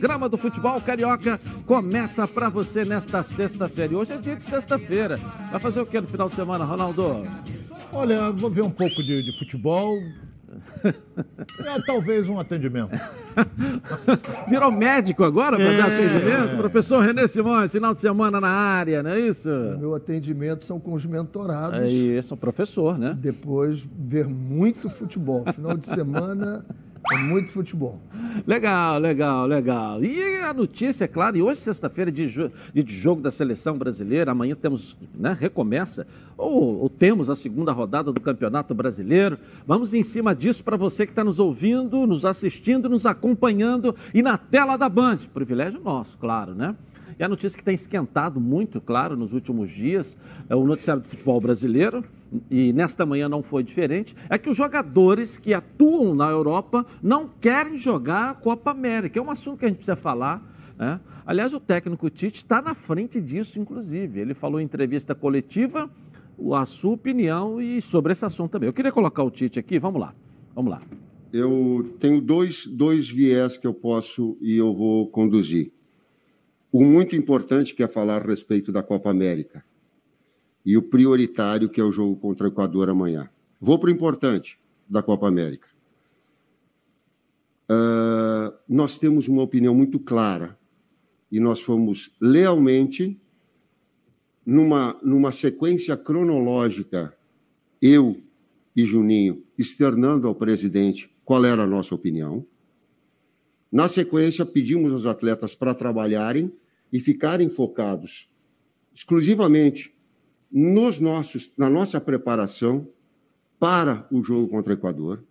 Grama do futebol carioca começa para você nesta sexta-feira. Hoje é dia de sexta-feira. Vai fazer o que no final de semana, Ronaldo? Olha, vou ver um pouco de, de futebol. É, talvez um atendimento. Virou médico agora para É. dar atendimento? Professor Renê Simões, final de semana na área, não é isso? Meu atendimento são com os mentorados. É isso, professor, né? Depois ver muito futebol. Final de semana é muito futebol. Legal, legal, legal. E a notícia, é claro, e hoje, sexta-feira, de, jo- de jogo da seleção brasileira, amanhã temos, né, recomeça, ou, ou temos a segunda rodada do Campeonato Brasileiro. Vamos em cima disso para você que está nos ouvindo, nos assistindo, nos acompanhando e na tela da Band. Privilégio nosso, claro, né? E a notícia que tem esquentado muito, claro, nos últimos dias, é o noticiário do futebol brasileiro, e nesta manhã não foi diferente, é que os jogadores que atuam na Europa não querem jogar a Copa América. É um assunto que a gente precisa falar. Né? Aliás, o técnico Tite está na frente disso, inclusive. Ele falou em entrevista coletiva a sua opinião e sobre esse assunto também. Eu queria colocar o Tite aqui, vamos lá. Vamos lá. eu tenho dois, dois viés que eu posso e eu vou conduzir. O muito importante, que é falar a respeito da Copa América, e o prioritário, que é o jogo contra o Equador amanhã. Vou para o importante da Copa América. Ah, nós temos uma opinião muito clara e nós fomos lealmente, numa, numa sequência cronológica, eu e Juninho externando ao presidente qual era a nossa opinião. Na sequência, pedimos aos atletas para trabalharem e ficarem focados exclusivamente nos nossos, na nossa preparação para o jogo contra o Equador.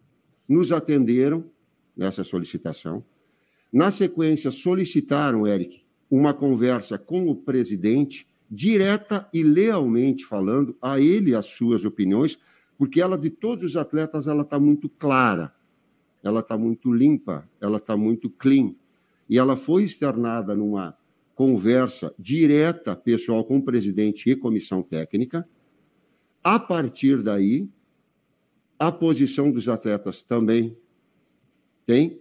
Nos atenderam nessa solicitação. Na sequência, solicitaram, Eric, uma conversa com o presidente, direta e lealmente falando a ele as suas opiniões, porque ela, de todos os atletas, ela está muito clara, ela está muito limpa, ela está muito clean. E ela foi externada numa conversa direta, pessoal, com o presidente e comissão técnica. A partir daí, a posição dos atletas também tem.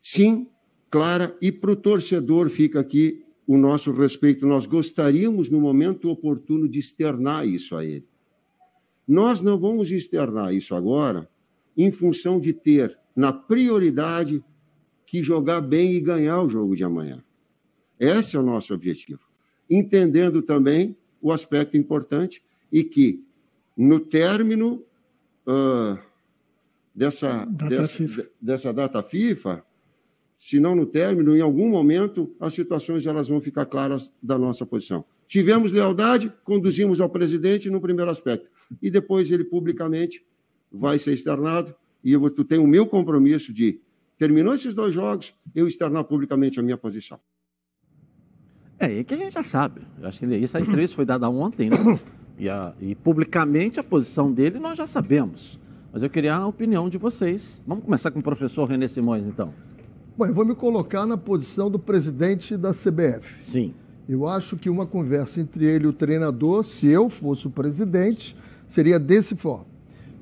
Sim, clara, e para o torcedor fica aqui o nosso respeito. Nós gostaríamos, no momento oportuno, de externar isso a ele. Nós não vamos externar isso agora em função de ter na prioridade que jogar bem e ganhar o jogo de amanhã. Esse é o nosso objetivo. Entendendo também o aspecto importante e que, no término ah, dessa, Data dessa, FIFA. dessa data FIFA, se não no término, em algum momento, as situações elas vão ficar claras da nossa posição. Tivemos lealdade, conduzimos ao presidente no primeiro aspecto, e depois ele publicamente vai ser externado, e eu vou- tu tem o meu compromisso de, terminou esses dois jogos, eu externar publicamente a minha posição. É, e que a gente já sabe. Eu acho que ele- essa entrevista foi dada ontem, né? E, a- e publicamente a posição dele nós já sabemos. Mas eu queria a opinião de vocês. Vamos começar com o professor René Simões, então. Bom, eu vou me colocar na posição do presidente da CBF. Sim. Eu acho que uma conversa entre ele e o treinador, se eu fosse o presidente, seria desse forma.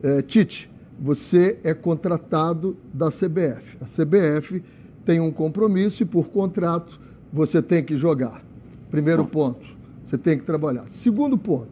É, Tite, você é contratado da CBF. A CBF tem um compromisso e, por contrato, você tem que jogar. Primeiro ponto, você tem que trabalhar. Segundo ponto,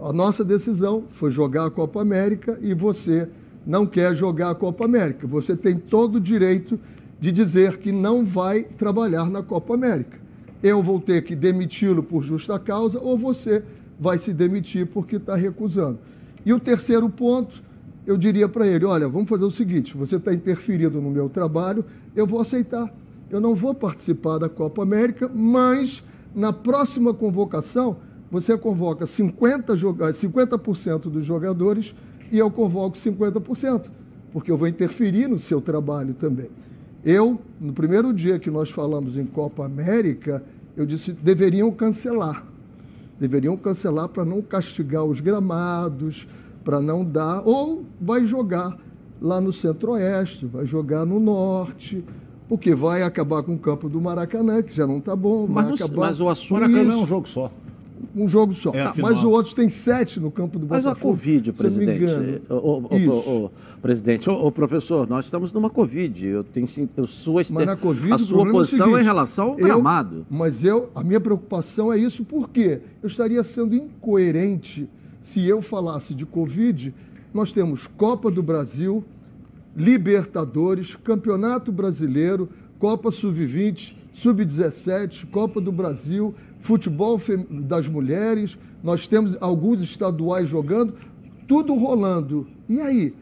a nossa decisão foi jogar a Copa América e você não quer jogar a Copa América. Você tem todo o direito de dizer que não vai trabalhar na Copa América. Eu vou ter que demiti-lo por justa causa ou você vai se demitir porque está recusando. E o terceiro ponto, eu diria para ele: olha, vamos fazer o seguinte, você está interferindo no meu trabalho, eu vou aceitar. Eu não vou participar da Copa América, mas na próxima convocação você convoca 50%, joga- 50 dos jogadores e eu convoco 50%, porque eu vou interferir no seu trabalho também. Eu, no primeiro dia que nós falamos em Copa América, eu disse deveriam cancelar. Deveriam cancelar para não castigar os gramados, para não dar. Ou vai jogar lá no centro-oeste, vai jogar no norte, porque vai acabar com o campo do Maracanã, que já não está bom, vai Mas, não- acabar mas o assunto. Maracanã é isso. um jogo só. Um jogo só. É Tá, mas o outro tem sete no campo do Mas a Botafogo. Covid, se eu não me presidente. ô, presidente, ô, ô, professor, nós estamos numa Covid. Eu tenho sim- eu, sua, este- Mas na Covid, a o sua é o posição seguinte, em relação ao eu- gramado. Mas eu, a minha preocupação é isso, porque eu estaria sendo incoerente se eu falasse de Covid. Nós temos Copa do Brasil, Libertadores, Campeonato Brasileiro, Copa Sub-20, Sub-17, Copa do Brasil, futebol das mulheres, nós temos alguns estaduais jogando, tudo rolando. E aí?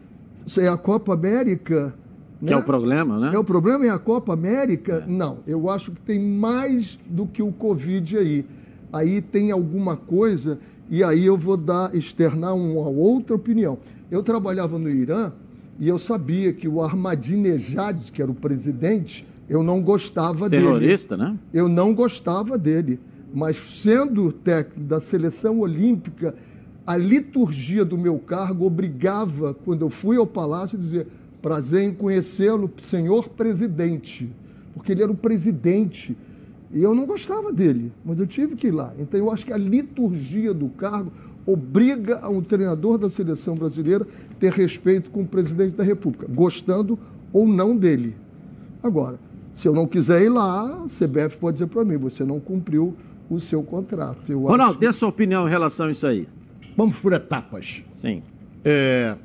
É a Copa América? Que né? é o problema, né? É o problema é a Copa América? Não, eu acho que tem mais do que o Covid aí. Aí tem alguma coisa e aí eu vou dar externar uma outra opinião. Eu trabalhava no Irã e eu sabia que o Ahmadinejad, que era o presidente, eu não gostava dele. Terrorista, né? Eu não gostava dele, mas sendo técnico da seleção olímpica, a liturgia do meu cargo obrigava, quando eu fui ao palácio, a dizer: prazer em conhecê-lo, senhor presidente, porque ele era o presidente. E eu não gostava dele, mas eu tive que ir lá. Então eu acho que a liturgia do cargo obriga um treinador da seleção brasileira ter respeito com o presidente da República, gostando ou não dele. Agora, se eu não quiser ir lá, a CBF pode dizer para mim, você não cumpriu o seu contrato. Eu acho Ronaldo, que- dê a sua opinião em relação a isso aí. Vamos por etapas. Sim. É,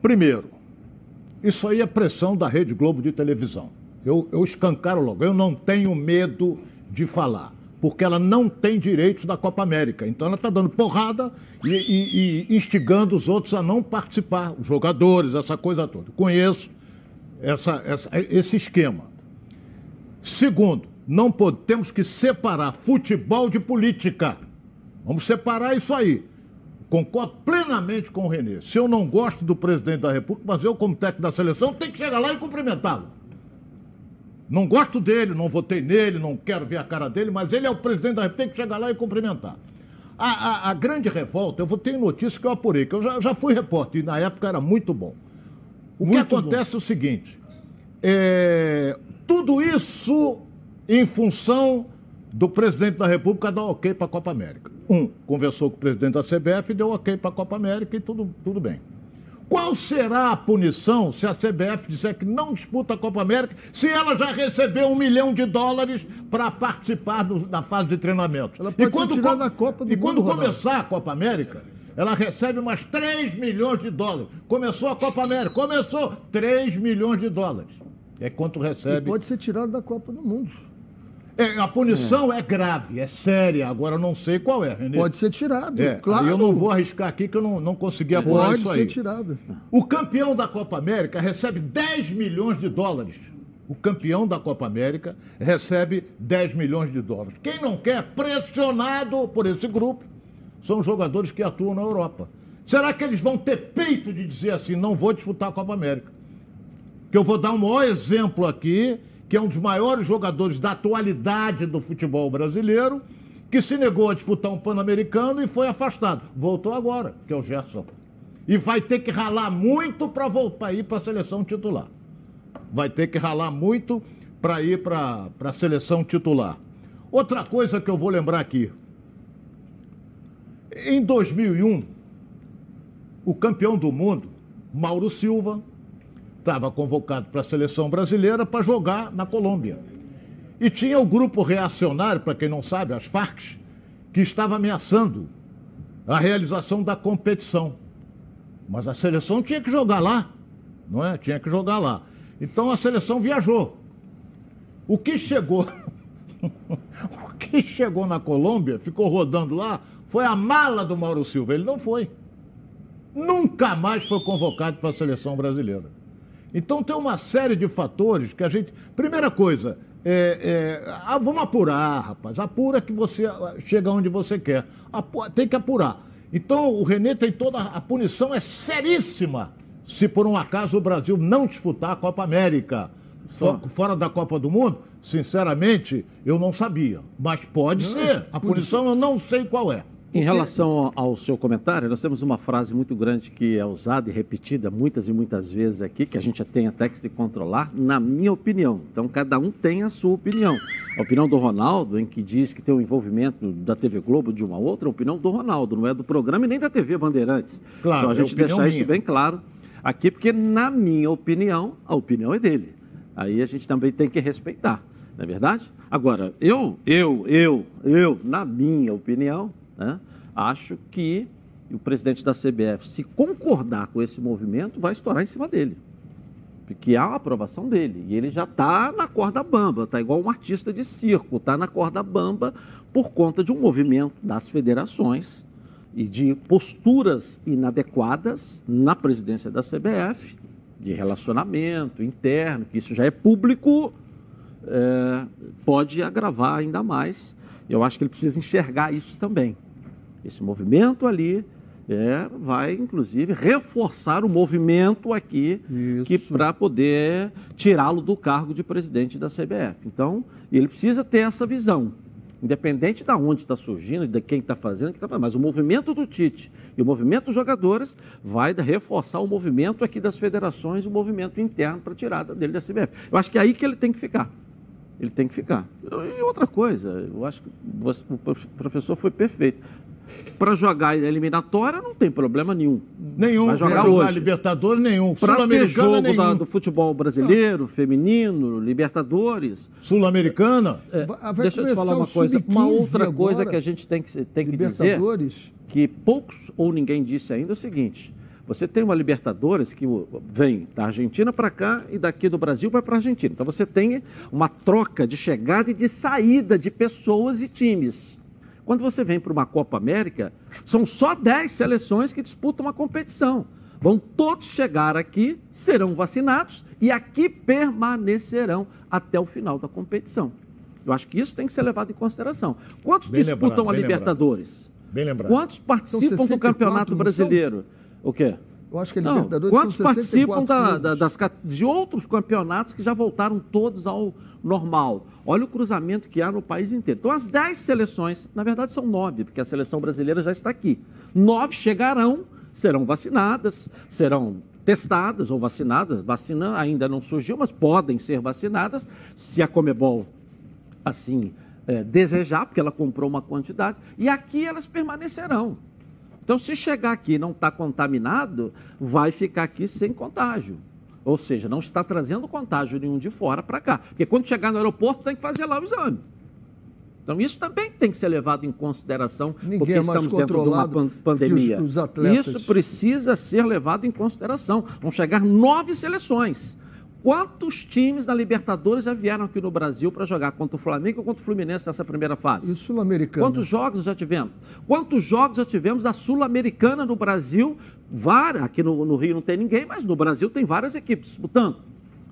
Primeiro, isso aí é pressão da Rede Globo de televisão. Eu, eu escancaro logo. Eu não tenho medo de falar, porque ela não tem direitos da Copa América. Então ela está dando porrada e, e- e instigando os outros a não participar, os jogadores, essa coisa toda. Conheço essa- essa- esse esquema. Segundo, não pode, temos que separar futebol de política. Vamos separar isso aí. Concordo plenamente com o Renê. Se eu não gosto do presidente da República, mas eu, como técnico da seleção, tenho que chegar lá e cumprimentá-lo. Não gosto dele, não votei nele, não quero ver a cara dele, mas ele é o presidente da República, tem que chegar lá e cumprimentar. A, a- a grande revolta, eu vou ter notícia que eu apurei, que eu já, já fui repórter e na época era muito bom. O Muito que acontece é o seguinte: é, tudo isso em função do presidente da República dar ok para a Copa América. Um, conversou com o presidente da CBF e deu ok para a Copa América e tudo, tudo bem. Qual será a punição se a CBF disser que não disputa a Copa América, se ela já recebeu um milhão de dólares para participar do- da fase de treinamento? Ela pode ser tirada co- da Copa do E quando Ronaldo. começar a Copa América, ela recebe mais 3 milhões de dólares. Começou a Copa América, começou 3 milhões de dólares. É quanto recebe. pode ser tirado da Copa do Mundo. É, a punição é. grave, é séria. Agora eu não sei qual é, Renê. Pode ser tirado, É, claro. eu não vou arriscar aqui que eu não, não consegui apurar Pode isso ser aí. tirado. O campeão da Copa América recebe 10 milhões de dólares. O campeão da Copa América recebe 10 milhões de dólares. Quem não quer, pressionado por esse grupo, são jogadores que atuam na Europa. Será que eles vão ter peito de dizer assim, não vou disputar a Copa América? Que eu vou dar um maior exemplo aqui, que é um dos maiores jogadores da atualidade do futebol brasileiro, que se negou a disputar um Pan-Americano e foi afastado. Voltou agora, que é o Gerson. E vai ter que ralar muito para voltar aí para a seleção titular. Vai ter que ralar muito para ir para a seleção titular. Outra coisa que eu vou lembrar aqui. Em 2001, o campeão do mundo, Mauro Silva, estava convocado para a seleção brasileira para jogar na Colômbia. E tinha o grupo reacionário, para quem não sabe, as Farc, que estava ameaçando a realização da competição. Mas a seleção tinha que jogar lá, não é? Tinha que jogar lá. Então a seleção viajou. O que chegou, o que chegou na Colômbia, ficou rodando lá, foi a mala do Mauro Silva. Ele não foi. Nunca mais foi convocado para a seleção brasileira. Então tem uma série de fatores que a gente. Primeira coisa, é, é, ah, vamos apurar, rapaz. Apura que você ah, chega onde você quer. Apu- tem que apurar. Então o Renê tem toda. A punição é seríssima se por um acaso o Brasil não disputar a Copa América. Fo- Fora da Copa do Mundo, sinceramente, eu não sabia. Mas pode ser. A punição eu não sei qual é. Em relação ao seu comentário, nós temos uma frase muito grande que é usada e repetida muitas e muitas vezes aqui, que a gente tem até que se controlar, na minha opinião. Então, cada um tem a sua opinião. A opinião do Ronaldo, em que diz que tem o um envolvimento da TV Globo de uma outra, a opinião do Ronaldo, não é do programa e nem da TV Bandeirantes. Claro, Só a é gente opinião deixar minha. isso bem claro aqui, porque, na minha opinião, a opinião é dele. Aí a gente também tem que respeitar, não é verdade? Agora, eu, eu, eu, eu, na minha opinião, né, acho que o presidente da CBF, se concordar com esse movimento, vai estourar em cima dele. Porque há a aprovação dele. E ele já está na corda bamba, está igual um artista de circo, está na corda bamba por conta de um movimento das federações e de posturas inadequadas na presidência da CBF, de relacionamento interno, que isso já é público, é, pode agravar ainda mais. Eu acho que ele precisa enxergar isso também. Esse movimento ali é, vai, inclusive, reforçar o movimento aqui para poder tirá-lo do cargo de presidente da CBF. Então, ele precisa ter essa visão. Independente de onde está surgindo, de quem está fazendo, tá fazendo, mas o movimento do Tite e o movimento dos jogadores vai reforçar o movimento aqui das federações, o movimento interno para a tirada dele da CBF. Eu acho que é aí que ele tem que ficar. Ele tem que ficar. E outra coisa, eu acho que o professor foi perfeito. Para jogar eliminatória não tem problema nenhum. Nenhum. Vai jogar hoje. Libertadores, nenhum. Para ter jogo nenhum. da- do futebol brasileiro, feminino, Libertadores. Sul-Americana. É, deixa eu te falar uma coisa. Uma sub-15 outra coisa agora. que a gente tem que, tem que dizer, Libertadores. que poucos ou ninguém disse ainda é o seguinte. Você tem uma Libertadores que vem da Argentina para cá e daqui do Brasil vai para a Argentina. Então você tem uma troca de chegada e de saída de pessoas e times. Quando você vem para uma Copa América, são só 10 seleções que disputam uma competição. Vão todos chegar aqui, serão vacinados e aqui permanecerão até o final da competição. Eu acho que isso tem que ser levado em consideração. Quantos Bem disputam lembrado, a bem Libertadores? Bem lembrado. Quantos participam do 64, Campeonato Brasileiro? O quê? Eu acho que a Não, Libertadores quantos são 64 participam da- da- das de outros campeonatos que já voltaram todos ao normal? Olha o cruzamento que há no país inteiro. Então, as 10 seleções, na verdade são nove, porque a seleção brasileira já está aqui. Nove chegarão, serão vacinadas, serão testadas ou vacinadas. Vacina ainda não surgiu, mas podem ser vacinadas se a Comebol assim é, desejar, porque ela comprou uma quantidade, e aqui elas permanecerão. Então, se chegar aqui e não está contaminado, vai ficar aqui sem contágio. Ou seja, não está trazendo contágio nenhum de fora para cá. Porque quando chegar no aeroporto, tem que fazer lá o exame. Então, isso também tem que ser levado em consideração, Ninguém porque é estamos dentro de uma os- pandemia. os atletas. Isso precisa ser levado em consideração. Vão chegar nove seleções. Quantos times da Libertadores já vieram aqui no Brasil para jogar contra o Flamengo ou contra o Fluminense nessa primeira fase? E Sul-Americano. Quantos jogos já tivemos? Quantos jogos já tivemos da Sul-Americana no Brasil? Várias. Aqui no, no Rio não tem ninguém, mas no Brasil tem várias equipes disputando.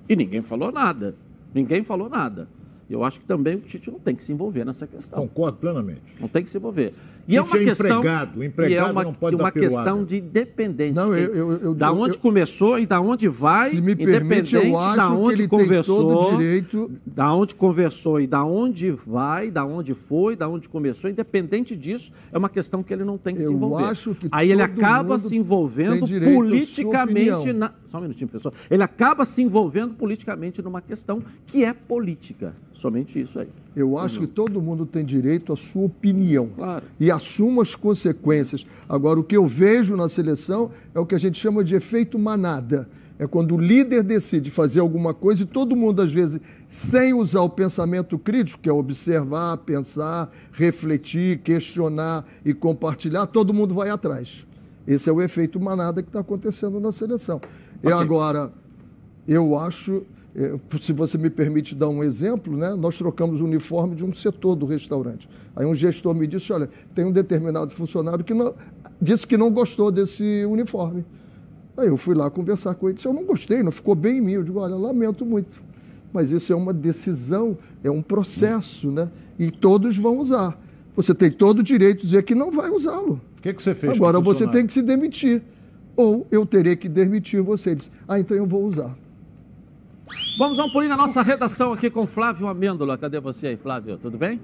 E ninguém falou nada. Ninguém falou nada. Eu acho que também o Tite não tem que se envolver nessa questão. Concordo plenamente. Não tem que se envolver. E é Tite uma é questão. empregado, o é empregado uma, não pode uma questão de independência. Não, eu- eu- eu- da onde eu- começou e da onde vai. Se me permite, eu acho que ele tem conversou, todo o direito. Da onde conversou e da onde vai, da onde foi, da onde começou, independente disso, é uma questão que ele não tem que se Eu envolver. acho que Aí ele acaba se envolvendo tem politicamente. Na... Só um minutinho, professor. Ele acaba se envolvendo politicamente numa questão que é política. Somente isso aí. Eu acho que todo mundo tem direito à sua opinião. Claro. E assuma as consequências. Agora, o que eu vejo na seleção é o que a gente chama de efeito manada. É quando o líder decide fazer alguma coisa e todo mundo, às vezes, sem usar o pensamento crítico, que é observar, pensar, refletir, questionar e compartilhar, todo mundo vai atrás. Esse é o efeito manada que está acontecendo na seleção. E Ok. agora, eu acho, se você me permite dar um exemplo, né? nós trocamos o uniforme de um setor do restaurante. Aí um gestor me disse, olha, tem um determinado funcionário que não, disse que não gostou desse uniforme. Aí eu fui lá conversar com ele, disse, eu não gostei, não ficou bem em mim. Eu digo, olha, lamento muito. Mas isso é uma decisão, é um processo, né? E todos vão usar. Você tem todo o direito de dizer que não vai usá-lo. O que, que você fez? Agora você tem que se demitir. Ou eu terei que demitir você. Ele disse, ah, então eu vou usar. Vamos dar um pulinho na nossa redação aqui com Flávio Amêndola. Cadê você aí, Flávio? Tudo bem?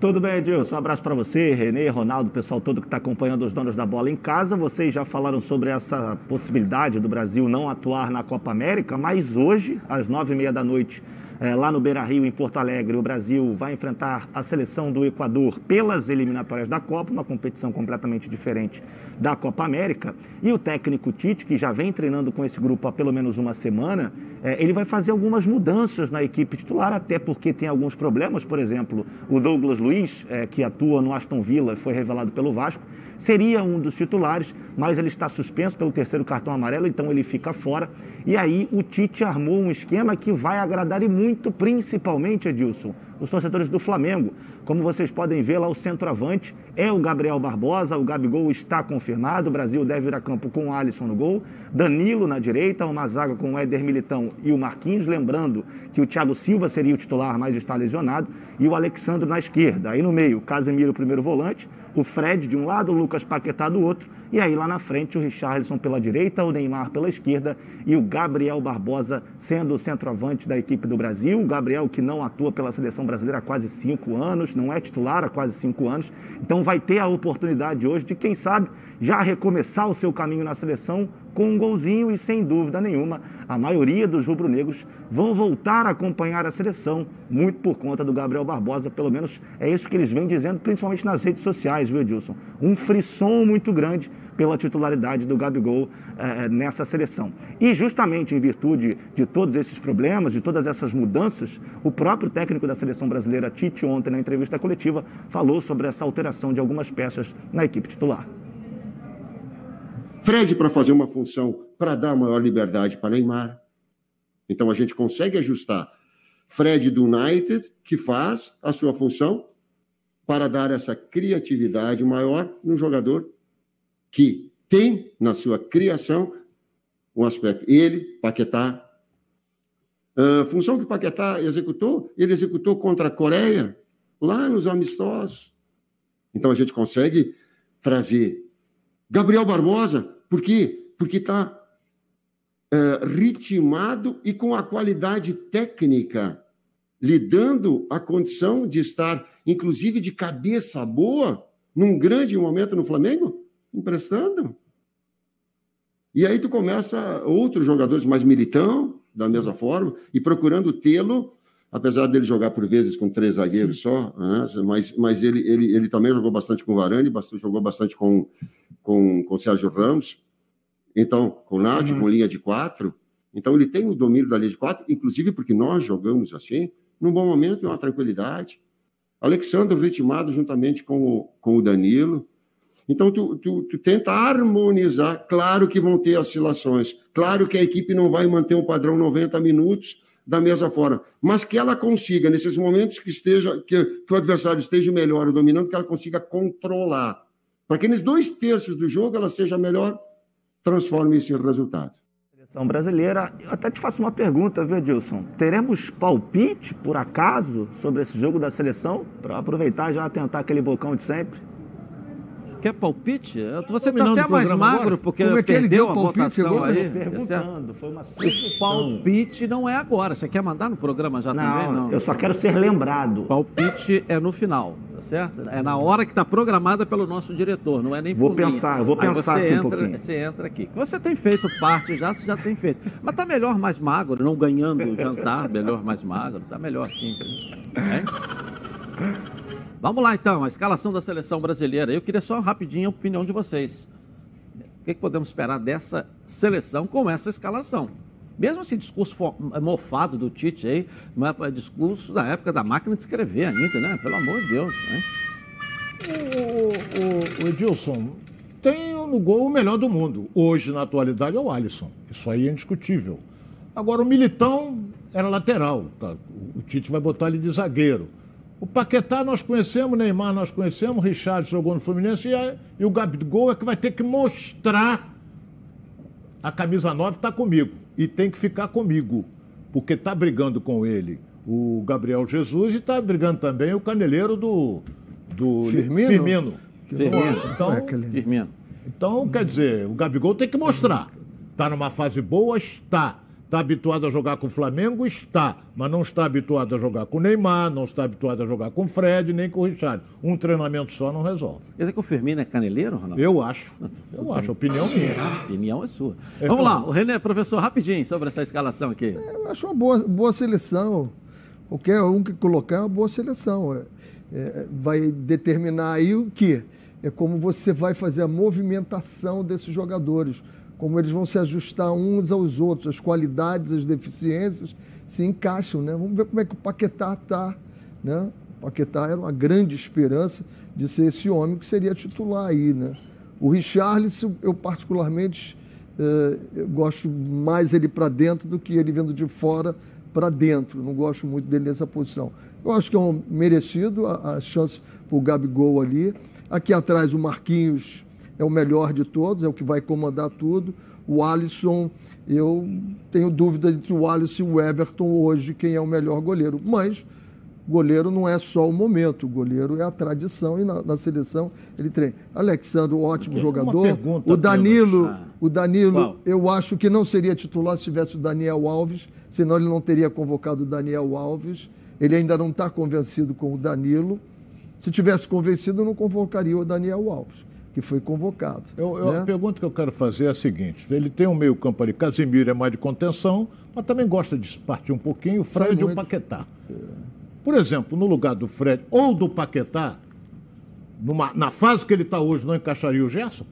Tudo bem, Edilson? Um abraço para você, Renê, Ronaldo, pessoal todo que está acompanhando os donos da bola em casa. Vocês já falaram sobre essa possibilidade do Brasil não atuar na Copa América, mas hoje, às nove e meia da noite, é, lá no Beira Rio, em Porto Alegre, o Brasil vai enfrentar a seleção do Equador pelas eliminatórias da Copa, uma competição completamente diferente da Copa América. E o técnico Tite, que já vem treinando com esse grupo há pelo menos uma semana, é, ele vai fazer algumas mudanças na equipe titular, até porque tem alguns problemas. Por exemplo, o Douglas Luiz, é, que atua no Aston Villa, foi revelado pelo Vasco seria um dos titulares, mas ele está suspenso pelo terceiro cartão amarelo, então ele fica fora. E aí o Tite armou um esquema que vai agradar e muito, principalmente, Edilson, os torcedores do Flamengo. Como vocês podem ver lá, o centroavante é o Gabriel Barbosa, o Gabigol está confirmado, o Brasil deve ir a campo com o Alisson no gol, Danilo na direita, uma zaga com o Éder Militão e o Marquinhos, lembrando que o Thiago Silva seria o titular, mas está lesionado, e o Alexandre na esquerda. Aí no meio, Casemiro, primeiro volante, o Fred de um lado, o Lucas Paquetá do outro, e aí lá na frente o Richarlison pela direita, o Neymar pela esquerda e o Gabriel Barbosa sendo o centroavante da equipe do Brasil. O Gabriel que não atua pela seleção brasileira há quase cinco anos, não é titular há quase cinco anos, então vai ter a oportunidade hoje de, quem sabe, já recomeçar o seu caminho na seleção com um golzinho e sem dúvida nenhuma, a maioria dos rubro-negros vão voltar a acompanhar a seleção, muito por conta do Gabriel Barbosa, pelo menos é isso que eles vêm dizendo, principalmente nas redes sociais, viu, Edilson? Um frisson muito grande pela titularidade do Gabigol eh, nessa seleção. E justamente em virtude de todos esses problemas, de todas essas mudanças, o próprio técnico da seleção brasileira, Tite, ontem na entrevista coletiva, falou sobre essa alteração de algumas peças na equipe titular. Fred para fazer uma função para dar maior liberdade para Neymar. Então a gente consegue ajustar Fred do United, que faz a sua função, para dar essa criatividade maior no jogador que tem na sua criação um aspecto. Ele, Paquetá. A função que Paquetá executou, ele executou contra a Coreia, lá nos amistosos. Então a gente consegue trazer Gabriel Barbosa, por quê? Porque está é, ritmado e com a qualidade técnica, lhe dando a condição de estar, inclusive, de cabeça boa, num grande momento no Flamengo, emprestando. E aí tu começa outros jogadores mais militão, da mesma forma, e procurando tê-lo apesar dele jogar por vezes com três zagueiros só, né? mas, mas ele, ele, ele também jogou bastante com o Varane, bastante, jogou bastante com, com, com o Sérgio Ramos, então, com o Nath, uhum. com linha de quatro. Então, ele tem o domínio da linha de quatro, inclusive porque nós jogamos assim, num bom momento e uma tranquilidade. Alexandre ritmado juntamente com o, com o Danilo. Então, tu, tu, tu, tenta harmonizar. Claro que vão ter oscilações. Claro que a equipe não vai manter um padrão 90 minutos, da mesma forma, mas que ela consiga, nesses momentos que esteja que, que o adversário esteja melhor ou dominando, que ela consiga controlar. Para que nos dois terços do jogo ela seja melhor, transforme isso em resultado. Seleção brasileira, eu até te faço uma pergunta, viu, Edilson? Teremos palpite, por acaso, sobre esse jogo da seleção? Para aproveitar já tentar aquele bocão de sempre? Quer palpite? Você está até mais magro agora? porque Como é que ele deu a palpite agora? Aí, perguntando, foi uma O palpite não é agora. Você quer mandar no programa já não, também? Não, eu só quero ser lembrado. Palpite é no final, tá certo? É na hora que está programada pelo nosso diretor, não é nem Vou pensar, vou pensar aqui entra, um pouquinho. Você entra aqui. Você tem feito parte já, você já tem feito. Mas tá melhor mais magro, não ganhando o jantar, melhor mais magro. Tá melhor assim. Vamos lá então, a escalação da seleção brasileira. Eu queria só rapidinho a opinião de vocês. O que, que podemos esperar dessa seleção com essa escalação? Mesmo esse discurso mofado do Tite aí, não é discurso da época da máquina de escrever ainda, né? Pelo amor de Deus, né? O, o, o Edilson, tem no gol o melhor do mundo. Hoje, na atualidade, é o Alisson. Isso aí é indiscutível. Agora, o Militão era lateral. Tá? O Tite vai botar ele de zagueiro. O Paquetá nós conhecemos, o Neymar nós conhecemos, o Richard jogou no Fluminense e, a, e o Gabigol é que vai ter que mostrar a camisa 9 está comigo e tem que ficar comigo, porque está brigando com ele o Gabriel Jesus e está brigando também o caneleiro do, do Firmino. Firmino. Firmino. Então, é Firmino. então, quer dizer, o Gabigol tem que mostrar. Está numa fase boa? Está. Está habituado a jogar com o Flamengo? Está. Mas não está habituado a jogar com o Neymar, não está habituado a jogar com o Fred, nem com o Richard. Um treinamento só não resolve. Quer dizer que o Firmino é caneleiro, Ronaldo? Eu acho. Eu acho. A opinião minha. A opinião é sua. É Vamos claro. lá, o René, professor, rapidinho sobre essa escalação aqui. Eu acho uma boa, boa seleção. Qualquer um que colocar é uma boa seleção. É, é, vai determinar aí o que? É como você vai fazer a movimentação desses jogadores, como eles vão se ajustar uns aos outros, as qualidades, as deficiências se encaixam, né? Vamos ver como é que o Paquetá está, né? O Paquetá era uma grande esperança de ser esse homem que seria titular aí, né? O Richarlison, eu particularmente eh, eu gosto mais ele para dentro do que ele vindo de fora para dentro. Não gosto muito dele nessa posição. Eu acho que é um merecido a, a chance para o Gabigol ali. Aqui atrás o Marquinhos é o melhor de todos, é o que vai comandar tudo. O Alisson, eu tenho dúvida entre o Alisson e o Everton hoje quem é o melhor goleiro. Mas goleiro não é só o momento, o goleiro é a tradição e na, na seleção ele treina. Alexandre, ótimo jogador. pergunta O Danilo, apenas. o Danilo, Qual? eu acho que não seria titular se tivesse o Daniel Alves, senão ele não teria convocado o Daniel Alves. Ele ainda não está convencido com o Danilo. Se tivesse convencido, não convocaria o Daniel Alves, que foi convocado. Eu, eu- né? A pergunta que eu quero fazer é a seguinte: ele tem um meio-campo ali, Casimiro é mais de contenção, mas também gosta de partir um pouquinho, o Fred e o. Paquetá. Por exemplo, no lugar do Fred ou do Paquetá, numa- na fase que ele está hoje, não encaixaria o Gerson?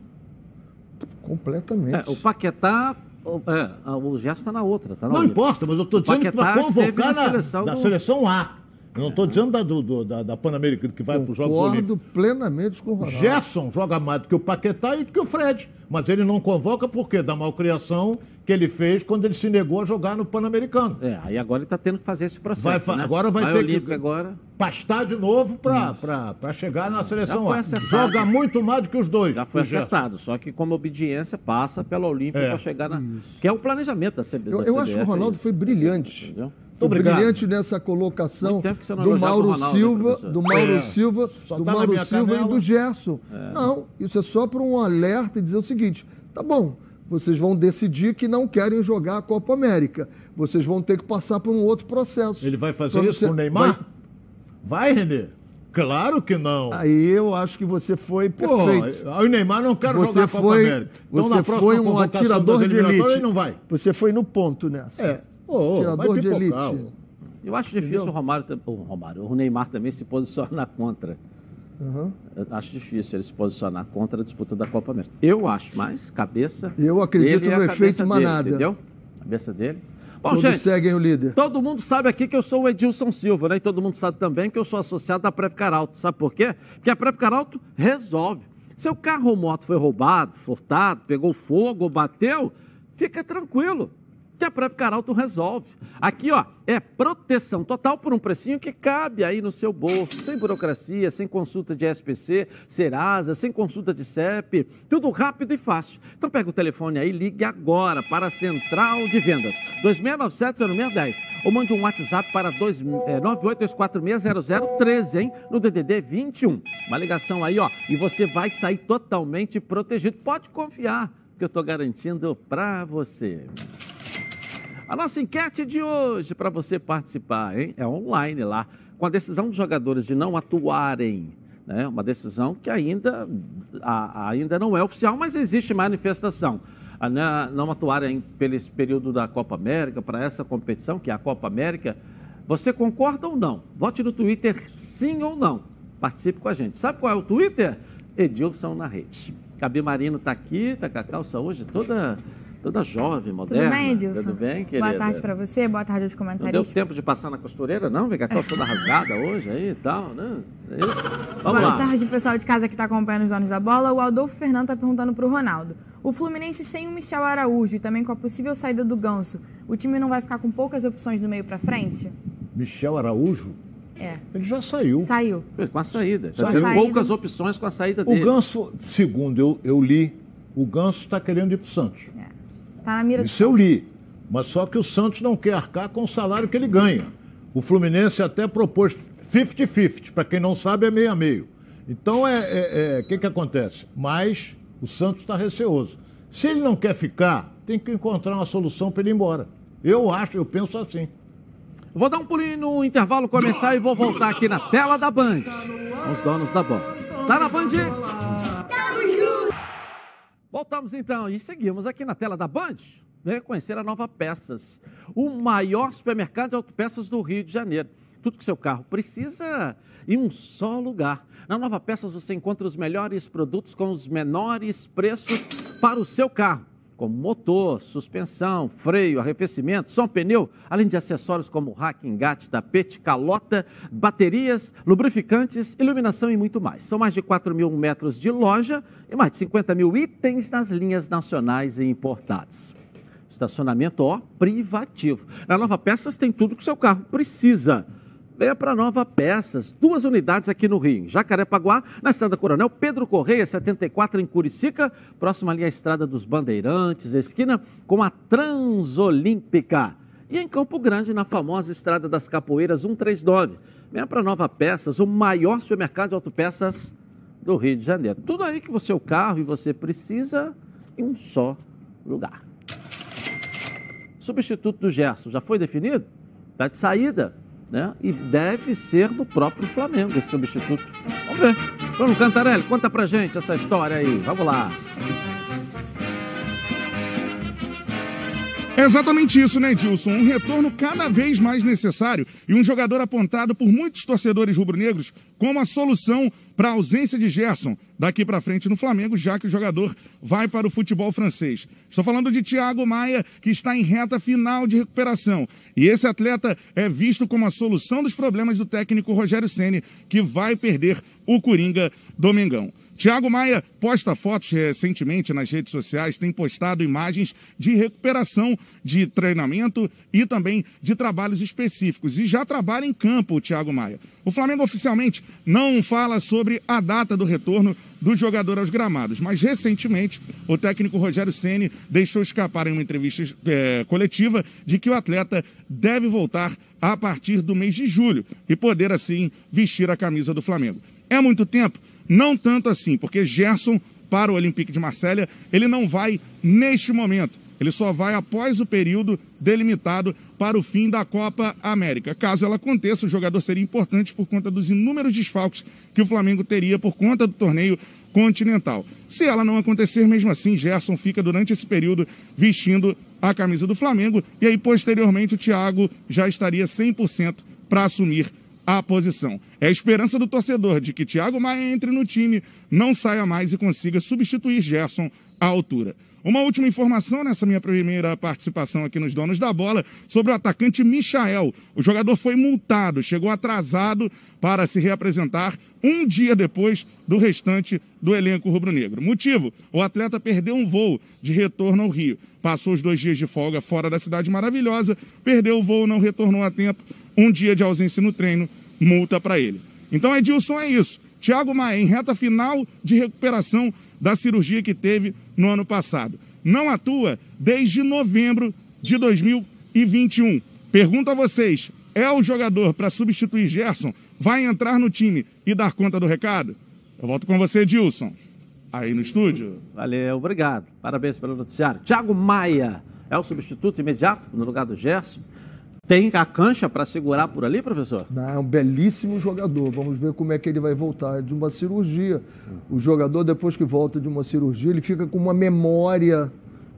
Completamente. É, o Paquetá, o, é, o Gerson está na outra. Tá na Não outra. importa, mas eu estou dizendo que esteve convocar na na, seleção da do- seleção A. Eu não estou dizendo da, do, do- da, da Pan-Americana que vai para os Jogos Concordo Olímpicos. plenamente com o Ronaldo. Gerson joga mais do que o Paquetá e do que o Fred. Mas ele não convoca por quê? Da malcriação que ele fez quando ele se negou a jogar no Pan-Americano. É, aí agora ele está tendo que fazer esse processo. Vai né? agora vai ter que- Olímpico agora. pastar de novo para chegar na seleção acertado. Joga muito mais do que os dois. Já foi Gerson. acertado, só que como obediência passa pela Olímpica É. para chegar na. Que é o planejamento da CB. Eu, eu acho que CBF o Ronaldo foi brilhante. Entendeu? Foi obrigado. brilhante nessa colocação do Mauro Ronaldo, né, Silva, do Mauro É. Silva, Só do tá Mauro Silva e canela. do Gerson. Não, isso é só para um alerta e dizer o seguinte: tá bom, vocês vão decidir que não querem jogar a Copa América. Vocês vão ter que passar por um outro processo. Ele vai fazer isso você- com o Neymar? vai- Vai, Renê? Claro que não. Aí eu acho que você foi Pô, perfeito. aí o Neymar não quer Você jogar a Copa foi, América. Então, você na próxima foi um atirador de elite. Ele não vai. Você foi no ponto nessa. É. Ô, Tirador de elite. Eu acho difícil o Romário, o Romário, o Neymar também se posicionar contra. Aham. Eu acho difícil ele se posicionar contra a disputa da Copa América. Eu acho, mas cabeça. Eu acredito é no efeito manada. Dele, entendeu? Cabeça dele. Bom, Todos gente, seguem o líder. Todo mundo sabe aqui que eu sou o Edilson Silva, né? E todo mundo sabe também que eu sou associado da Preve Caralto. Sabe por quê? Porque a Preve Caralto resolve. Seu carro ou moto foi roubado, furtado, pegou fogo ou bateu, fica tranquilo. Que a Preve Caralto resolve. Aqui, ó, é proteção total por um precinho que cabe aí no seu bolso. Sem burocracia, sem consulta de SPC, Serasa, sem consulta de CEP. Tudo rápido e fácil. Então pega o telefone aí, ligue agora para a Central de Vendas. 2697-0610. Ou mande um WhatsApp para dois- é, 982460013, hein? No DDD 21. Uma ligação aí, ó. E você vai sair totalmente protegido. Pode confiar, que eu estou garantindo para você. A nossa enquete de hoje para você participar, hein? É online lá, com a decisão dos jogadores de não atuarem. Né? Uma decisão que ainda, a- ainda não é oficial, mas existe manifestação. A não atuarem pelo período da Copa América, para essa competição, que é a Copa América. Você concorda ou não? Vote no Twitter sim ou não. Participe com a gente. Sabe qual é o Twitter? Edilson na rede. Gabi Marino está aqui, está com a calça hoje toda, toda jovem, moderna. Tudo bem, Edilson? Tudo bem, querida? Boa tarde pra você, boa tarde aos Não deu comentaristas. tempo de passar na costureira, não? Vem com a calça toda rasgada hoje aí e tal, né? É isso? Vamos Boa lá. tarde, pessoal de casa que está acompanhando os donos da bola. O Adolfo Fernando está perguntando para o Ronaldo. O Fluminense sem o Michel Araújo e também com a possível saída do Ganso, o time não vai ficar com poucas opções do meio para frente? Michel Araújo, É, ele já saiu. saiu. Com a saída. Já teve poucas opções com a saída O dele. Ganso, segundo eu, eu li, o Ganso está querendo ir para o Santos. É. Tá na mira Isso eu li. Mas só que o Santos não quer arcar com o salário que ele ganha. O Fluminense até propôs 50-50, para quem não sabe é meio a meio. Então é o é, é, que, que acontece? Mas o Santos está receoso. Se ele não quer ficar, tem que encontrar uma solução para ele ir embora. Eu acho, eu penso assim. Vou dar um pulinho no intervalo começar e vou voltar aqui na tela da Band. Os donos da bola. Tá na Band? Voltamos então e seguimos aqui na tela da Band. Venha conhecer a Nova Peças, o maior supermercado de autopeças do Rio de Janeiro. Tudo que seu carro precisa em um só lugar. Na Nova Peças você encontra os melhores produtos com os menores preços para o seu carro como motor, suspensão, freio, arrefecimento, som, pneu, além de acessórios como rack, engate, tapete, calota, baterias, lubrificantes, iluminação e muito mais. São mais de 4 mil metros de loja e mais de 50 mil itens nas linhas nacionais e importados. Estacionamento ó, privativo. Na Nova Peças tem tudo que o seu carro precisa venha para Nova Peças. Duas unidades aqui no Rio, em Jacarepaguá, na estrada Coronel Pedro Correia, 74, em Curicica, próxima ali à estrada dos Bandeirantes, esquina com a Transolímpica. E em Campo Grande, na famosa Estrada das Capoeiras 139. Venha para Nova Peças, o maior supermercado de autopeças do Rio de Janeiro. Tudo aí que você, o carro e você precisa em um só lugar. Substituto do Gerson já foi definido? Está de saída né? E deve ser do próprio Flamengo esse substituto. Vamos ver. Bruno Cantarelli, conta pra gente essa história aí. Vamos lá. É exatamente isso, né, Dilson? Um retorno cada vez mais necessário e um jogador apontado por muitos torcedores rubro-negros como a solução para a ausência de Gerson daqui para frente no Flamengo, já que o jogador vai para o futebol francês. Estou falando de Thiago Maia, que está em reta final de recuperação. E esse atleta é visto como a solução dos problemas do técnico Rogério Ceni, que vai perder o Coringa Domingão. Tiago Maia posta fotos recentemente nas redes sociais, tem postado imagens de recuperação de treinamento e também de trabalhos específicos. E já trabalha em campo o Tiago Maia. O Flamengo oficialmente não fala sobre a data do retorno do jogador aos gramados, mas recentemente o técnico Rogério Ceni deixou escapar em uma entrevista é, coletiva de que o atleta deve voltar a partir do mês de julho e poder assim vestir a camisa do Flamengo. É muito tempo? Não tanto assim, porque Gerson, para o Olympique de Marselha, ele não vai neste momento. Ele só vai após o período delimitado para o fim da Copa América. Caso ela aconteça, o jogador seria importante por conta dos inúmeros desfalques que o Flamengo teria por conta do torneio continental. Se ela não acontecer, mesmo assim, Gerson fica durante esse período vestindo a camisa do Flamengo e aí posteriormente o Thiago já estaria 100% para assumir a posição. É a esperança do torcedor de que Thiago Maia entre no time, não saia mais e consiga substituir Gerson à altura. Uma última informação nessa minha primeira participação aqui nos Donos da Bola sobre o atacante Michael. O jogador foi multado, chegou atrasado para se reapresentar um dia depois do restante do elenco rubro-negro. Motivo: o atleta perdeu um voo de retorno ao Rio. Passou os dois dias de folga fora da cidade maravilhosa, perdeu o voo, não retornou a tempo. Um dia de ausência no treino, multa para ele. Então, Edilson, é isso. Thiago Maia, em reta final de recuperação da cirurgia que teve no ano passado. Não atua desde novembro de 2021. Pergunto a vocês: é o jogador para substituir Gerson? Vai entrar no time e dar conta do recado? Eu volto com você, Dilson. Aí no estúdio. Valeu, obrigado. Parabéns pelo noticiário. Thiago Maia é o substituto imediato no lugar do Gerson. Tem a cancha para segurar por ali, professor? Não, é um belíssimo jogador. Vamos ver como é que ele vai voltar de uma cirurgia. O jogador, depois que volta de uma cirurgia, ele fica com uma memória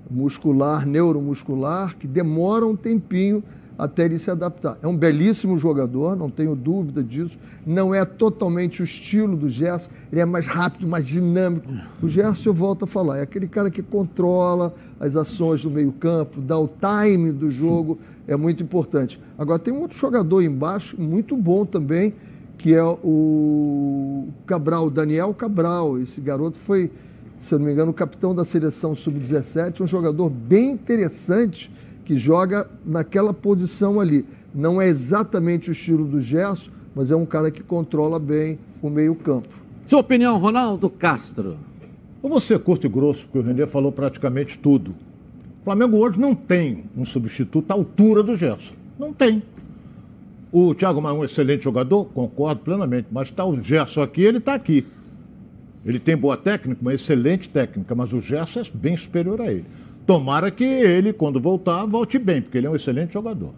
muscular, neuromuscular, que demora um tempinho até ele se adaptar. É um belíssimo jogador, não tenho dúvida disso. Não é totalmente o estilo do Gerson, ele é mais rápido, mais dinâmico. O Gerson, eu volto a falar, é aquele cara que controla as ações do meio-campo, dá o time do jogo, é muito importante. Agora, tem um outro jogador embaixo, muito bom também, que é o Cabral, Daniel Cabral. Esse garoto foi, se eu não me engano, o capitão da seleção sub-17, um jogador bem interessante que joga naquela posição ali. Não é exatamente o estilo do Gerson, mas é um cara que controla bem o meio-campo. Sua opinião, Ronaldo Castro? Eu vou ser curto e grosso, porque o Renê falou praticamente tudo. O Flamengo hoje não tem um substituto à altura do Gerson. Não tem. O Thiago Maia é um excelente jogador, concordo plenamente, mas está o Gerson aqui, ele está aqui. Ele tem boa técnica, uma excelente técnica, mas o Gerson é bem superior a ele. Tomara que ele, quando voltar, volte bem, porque ele é um excelente jogador.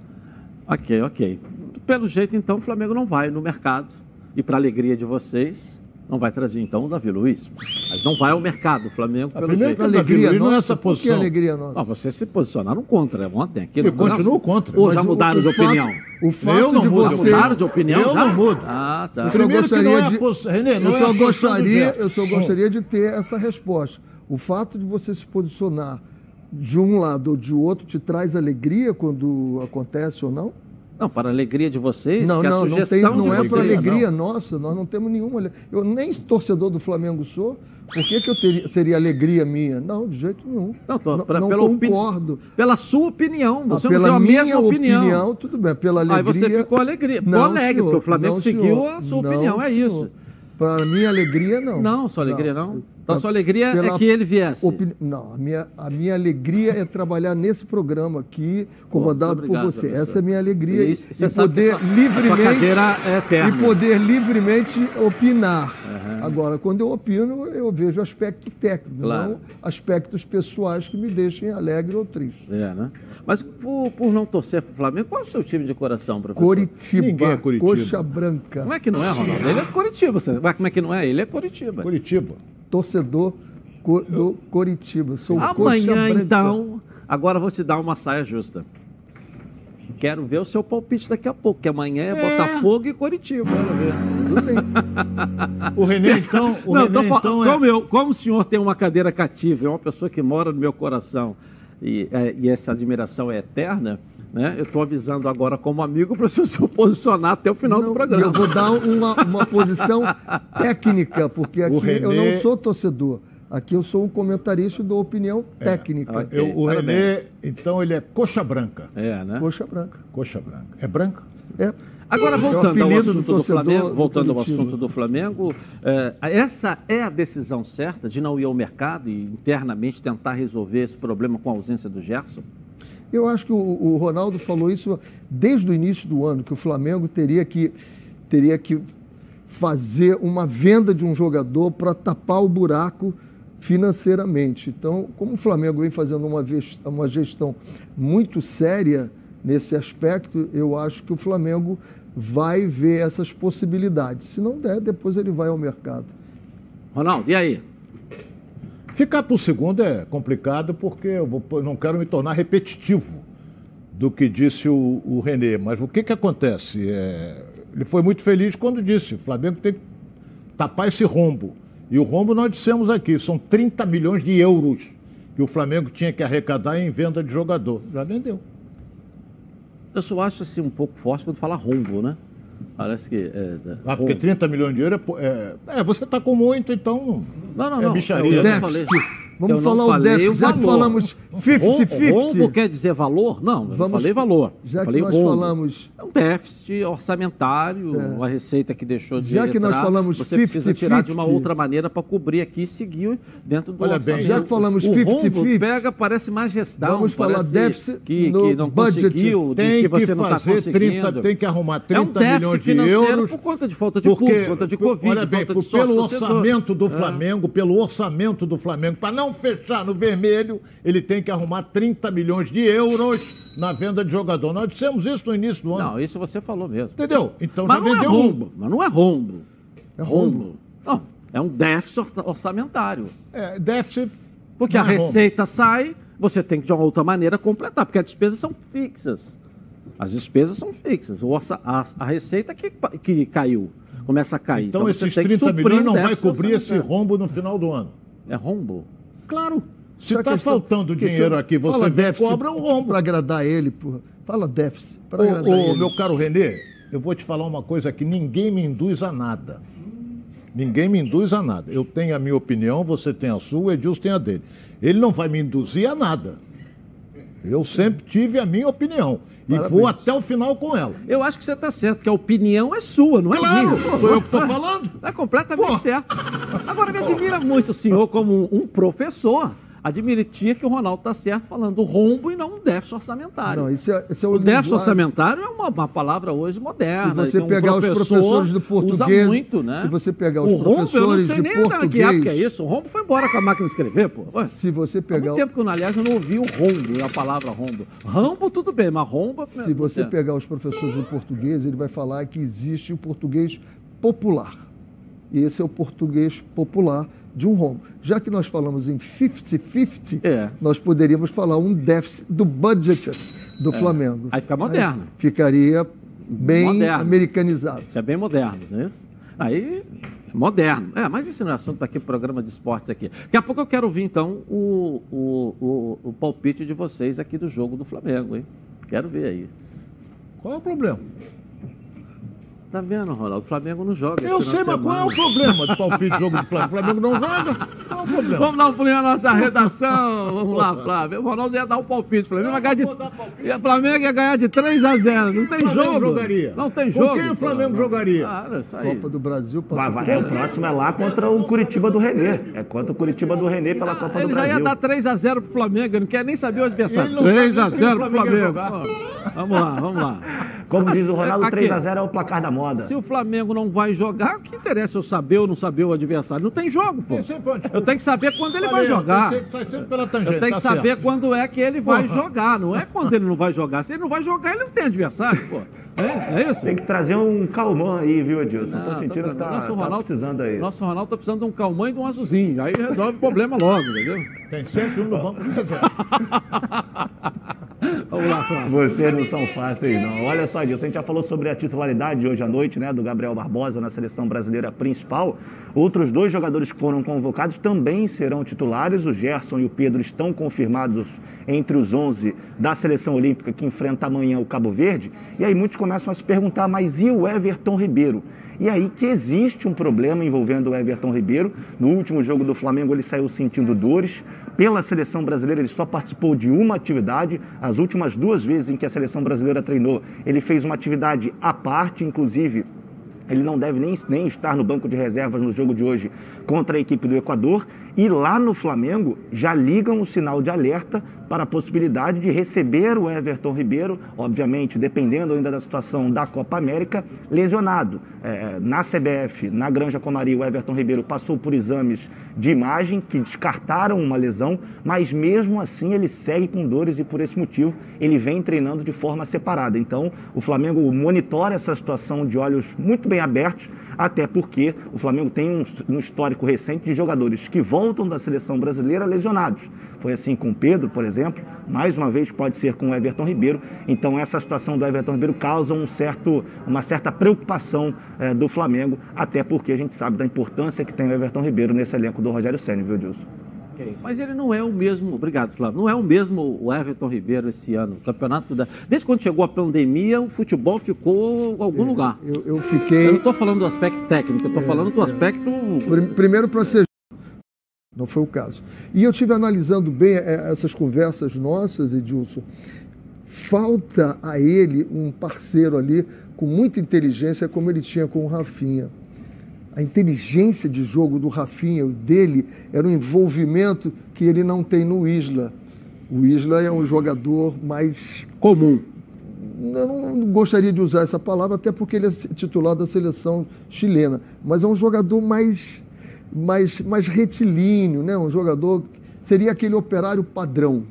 Ok, ok. Pelo jeito, então, o Flamengo não vai no mercado. E para alegria de vocês, não vai trazer, então, o Davi Luiz. Mas não vai ao mercado, o Flamengo, pelo primeiro jeito. que o Davi Alegria Luiz não é nossa, essa por que posição. alegria nossa? Não, vocês se posicionaram contra ontem. Aqui, Eu continuo contra. Ou já mudaram o de fato- opinião? O fato Eu não de mudo, Já você... mudaram de opinião Eu já? não mudo. Ah, tá. Eu só Primeiro que gostaria não é a de, pos- não eu é só a posição do gostaria, eu só gostaria de ter essa resposta. O fato de você se posicionar de um lado ou de outro te traz alegria quando acontece ou não? Não, para a alegria de vocês, Não, a não, não, tem, não é para vocês- alegria nossa, nós não temos nenhuma. Eu nem torcedor do Flamengo sou, por que, que eu teria, seria alegria minha? Não, de jeito nenhum. Não, tô, não pra- não pela opini- concordo. Pela sua opinião, Ah, você não pela deu a minha mesma opinião. tudo bem. Pela alegria. Aí você ficou alegria, ficou Não, alegre, senhor, porque o Flamengo não, seguiu senhor. a sua Não, opinião, é senhor. isso. Para minha alegria, não. Não, sua alegria não. Então, Tá- sua alegria pela é que ele viesse. opini- Não, a minha, a minha alegria é trabalhar nesse programa aqui, comandado obrigado, por você. professor. Essa é a minha alegria. Isso, E, sabe poder sua- a livremente. cadeira é e poder livremente opinar. Agora, quando eu opino, eu vejo aspecto técnico, Claro. não aspectos pessoais que me deixem alegre ou triste. É, né? Mas por, por não torcer para o Flamengo, qual é o seu time de coração, professor? Coritiba, Ninguém é Curitiba. coxa branca, Como é que não é, Ronaldo? Ele é Coritiba. Você... Mas como é que não é? Ele é Coritiba. Curitiba. Torcedor co- do Coritiba. Sou coxa Amanhã, então, agora vou te dar uma saia justa. Quero ver o seu palpite daqui a pouco, que amanhã é, Botafogo e Coritiba. Quero ver. Tudo bem. O René, então, o Não, fal- então é... como, eu- como o senhor tem uma cadeira cativa, é uma pessoa que mora no meu coração e, é, e essa admiração é eterna, né? eu estou avisando agora como amigo para o senhor se posicionar até o final do Não, programa. Eu vou dar uma, uma posição técnica, porque aqui eu René- não sou torcedor. Aqui eu sou um comentarista dou opinião técnica. ok. Eu- o Parabéns. René, então, ele é coxa branca. É, né? Coxa branca. Coxa branca. É branca? É. Agora, É voltando ao apelido assunto do do, torcedor Flamengo, do voltando ao assunto do Flamengo, é, essa é a decisão certa de não ir ao mercado e internamente tentar resolver esse problema com a ausência do Gerson? Eu acho que o, o Ronaldo falou isso desde o início do ano, que o Flamengo teria que, teria que fazer uma venda de um jogador para tapar o buraco financeiramente. Então, como o Flamengo vem fazendo uma, uma gestão muito séria nesse aspecto, eu acho que o Flamengo vai ver essas possibilidades. Se não der, depois ele vai ao mercado. Ronaldo, e aí? Ficar para o segundo é complicado porque eu, vou- não quero me tornar repetitivo do que disse o, o Renê. Mas o que, que acontece? É, ele foi muito feliz quando disse: o Flamengo tem que tapar esse rombo. E o rombo nós dissemos aqui: são 30 milhões de euros que o Flamengo tinha que arrecadar em venda de jogador. Já vendeu. Eu só acho assim um pouco forte quando fala rombo, né? Parece que. É, é, Ah, porque rombo. 30 milhões de euros é. É, é, você está com muito, então. Não, não, é não. bicharia. Eu não Déficit. Vamos eu não falar o déficit. Já que falamos Rombo, 50-50. rombo quer dizer valor? Não, eu não Vamos- falei valor. Já que falei nós rombo. falamos É um déficit orçamentário, a receita que deixou de Já que nós falamos você precisa tirar de uma 50-50. outra maneira para cobrir aqui e seguir dentro do Olha bem, orçamento. Já que falamos o 50-50, rombo pega, parece má gestão. vamos falar déficit que, no que não budget. conseguiu, Tem que que, você não está fazer conseguindo. 30, tem que arrumar 30 é um milhões de euros. por conta de falta de Porque, público, por conta de Covid, olha bem, pelo orçamento do É. Flamengo, pelo orçamento do Flamengo, para não fechar no vermelho, ele tem que arrumar 30 milhões de euros na venda de jogador. Nós dissemos isso no início do ano. Não, isso você falou mesmo. Entendeu? Então Mas já não é vendeu um. rombo, mas não é rombo. É rombo. Não, é um déficit or- orçamentário. É, déficit. Porque a é rombo. receita sai, você tem que de uma outra maneira completar, porque as despesas são fixas. As despesas são fixas. Orça- a, a receita que, que caiu, começa a cair. Então, você esses tem que 30 suprir milhões não vai cobrir esse rombo no final do ano. É rombo? Claro. Se Só está faltando dinheiro aqui, você vem cobra um rombo. Para agradar ele, porra. Fala déficit. Para Ô, agradar ô, ele. meu caro Renê, eu vou te falar uma coisa que ninguém me induz a nada. Ninguém me induz a nada. Eu tenho a minha opinião, você tem a sua, o Edilson tem a dele. Ele não vai me induzir a nada. Eu sempre tive a minha opinião. E Parabéns. vou até o final com ela. Eu acho que você está certo, que a opinião é sua, não é Claro, minha. sou eu que estou falando. É completamente Pô. certo. Agora, me admira muito o senhor como um professor admitir que o Ronaldo está certo falando rombo e não um déficit orçamentário. Não, esse é, esse é o, o déficit linguagem- orçamentário é uma, uma palavra hoje moderna. Se você então, um pegar os professor professores do português, muito, né? se você pegar os o rombo, professores eu não sei nem que português- época é isso. O rombo foi embora com a máquina de escrever, pô. Ué, Se você Há pegar, muito tempo que, eu, aliás, eu não ouvi o rombo, a palavra rombo. Rambo, tudo bem, mas rombo... se você é. pegar os professores de português, ele vai falar que existe o português popular. E esse é o português popular de um rombo. Já que nós falamos em 50-50, É. nós poderíamos falar um déficit do budget do Flamengo. Aí fica moderno. ficaria bem Moderno. americanizado. Isso é bem moderno, não é isso? Aí, é moderno. É, mas isso não é assunto para aqui, programa de esportes aqui. Daqui a pouco eu quero ouvir, então, o, o, o, o palpite de vocês aqui do jogo do Flamengo, hein? Quero ver aí. Qual é o problema? Tá vendo, Ronaldo? O Flamengo não joga. Eu sei, mas qual é o problema de palpite de jogo do Flamengo? O Flamengo não joga? Qual é o problema? Vamos dar um pulinho na nossa redação. Vamos lá, Flávio. O Ronaldo ia dar um palpite. O Flamengo vai ganhar de. E o Flamengo ia ganhar de 3 a 0. Não tem jogo. jogaria. Não tem Com jogo. quem o pô. Flamengo jogaria? Claro, isso aí. Copa do Brasil Vai, passou vai, é, o próximo é lá contra o Curitiba do Renê. É contra o Curitiba do Renê pela Copa do Ele já ia Brasil. dar 3x0 pro Flamengo, ele não quer nem saber o adversário. Ele não sabe nem 3x0 quem pro o Flamengo ia Flamengo. Pô, Vamos lá, vamos lá. Como diz o Ronaldo, Aqui, 3x0 é o placar da moda. Se o Flamengo não vai jogar, o que interessa eu saber ou não saber o adversário? Não tem jogo, pô. Eu tenho que saber quando ele vai jogar. tem sempre- Sai sempre pela tangente. Eu tenho tá que saber certo. quando é que ele vai jogar, não é quando ele não vai jogar. Se ele não vai jogar, ele não tem adversário, pô. É, é isso? Tem que trazer um calmão aí, viu, Edilson? Não, Tô sentindo que tá, nosso tá Ronaldo, precisando aí. Nosso Ronaldo tá precisando de um calmão e de um azulzinho. Aí resolve o problema logo, entendeu? Tem sempre um no banco de reserva. Vamos lá. Vocês não são fáceis, não. Olha só, Edilson, a gente já falou sobre a titularidade de hoje à noite, né, do Gabriel Barbosa na seleção brasileira principal. Outros dois jogadores que foram convocados também serão titulares. O Gerson e o Pedro estão confirmados entre os 11 da seleção olímpica que enfrenta amanhã o Cabo Verde. E aí muitos começam a se perguntar, mas e o Everton Ribeiro? E aí que existe um problema envolvendo o Everton Ribeiro. No último jogo do Flamengo ele saiu sentindo dores. Pela seleção brasileira ele só participou de uma atividade. As últimas duas vezes em que a seleção brasileira treinou, ele fez uma atividade à parte, inclusive ele não deve nem, nem estar no banco de reservas no jogo de hoje contra a equipe do Equador. E lá no Flamengo já ligam o sinal de alerta para a possibilidade de receber o Everton Ribeiro, obviamente, dependendo ainda da situação da Copa América, lesionado. É, na CBF, na Granja Comari, o Everton Ribeiro passou por exames de imagem que descartaram uma lesão, mas mesmo assim ele segue com dores e por esse motivo ele vem treinando de forma separada. Então o Flamengo monitora essa situação de olhos muito bem abertos, até porque o Flamengo tem um, um histórico recente de jogadores que voltam da seleção brasileira lesionados. Foi assim com o Pedro, por exemplo, mais uma vez pode ser com o Everton Ribeiro. Então essa situação do Everton Ribeiro causa um certo, uma certa preocupação eh, do Flamengo, até porque a gente sabe da importância que tem o Everton Ribeiro nesse elenco do Rogério Ceni, viu, Dilson? Mas ele não é o mesmo, obrigado, Flávio, não é o mesmo o Everton Ribeiro esse ano. O campeonato da... Desde quando chegou a pandemia, o futebol ficou em algum lugar. Eu, eu Eu não fiquei. estou falando do aspecto técnico, eu estou falando do aspecto. Prim- Primeiro para ser. Não foi o caso. E eu estive analisando bem eh, essas conversas nossas, Edilson. Falta a ele um parceiro ali com muita inteligência, como ele tinha com o Rafinha. A inteligência de jogo do Rafinha, dele, era um envolvimento que ele não tem no Isla. O Isla é um jogador mais comum. eu não gostaria de usar essa palavra, até porque ele é titular da seleção chilena, mas é um jogador mais, mais, mais retilíneo, né? um jogador. Seria aquele operário padrão,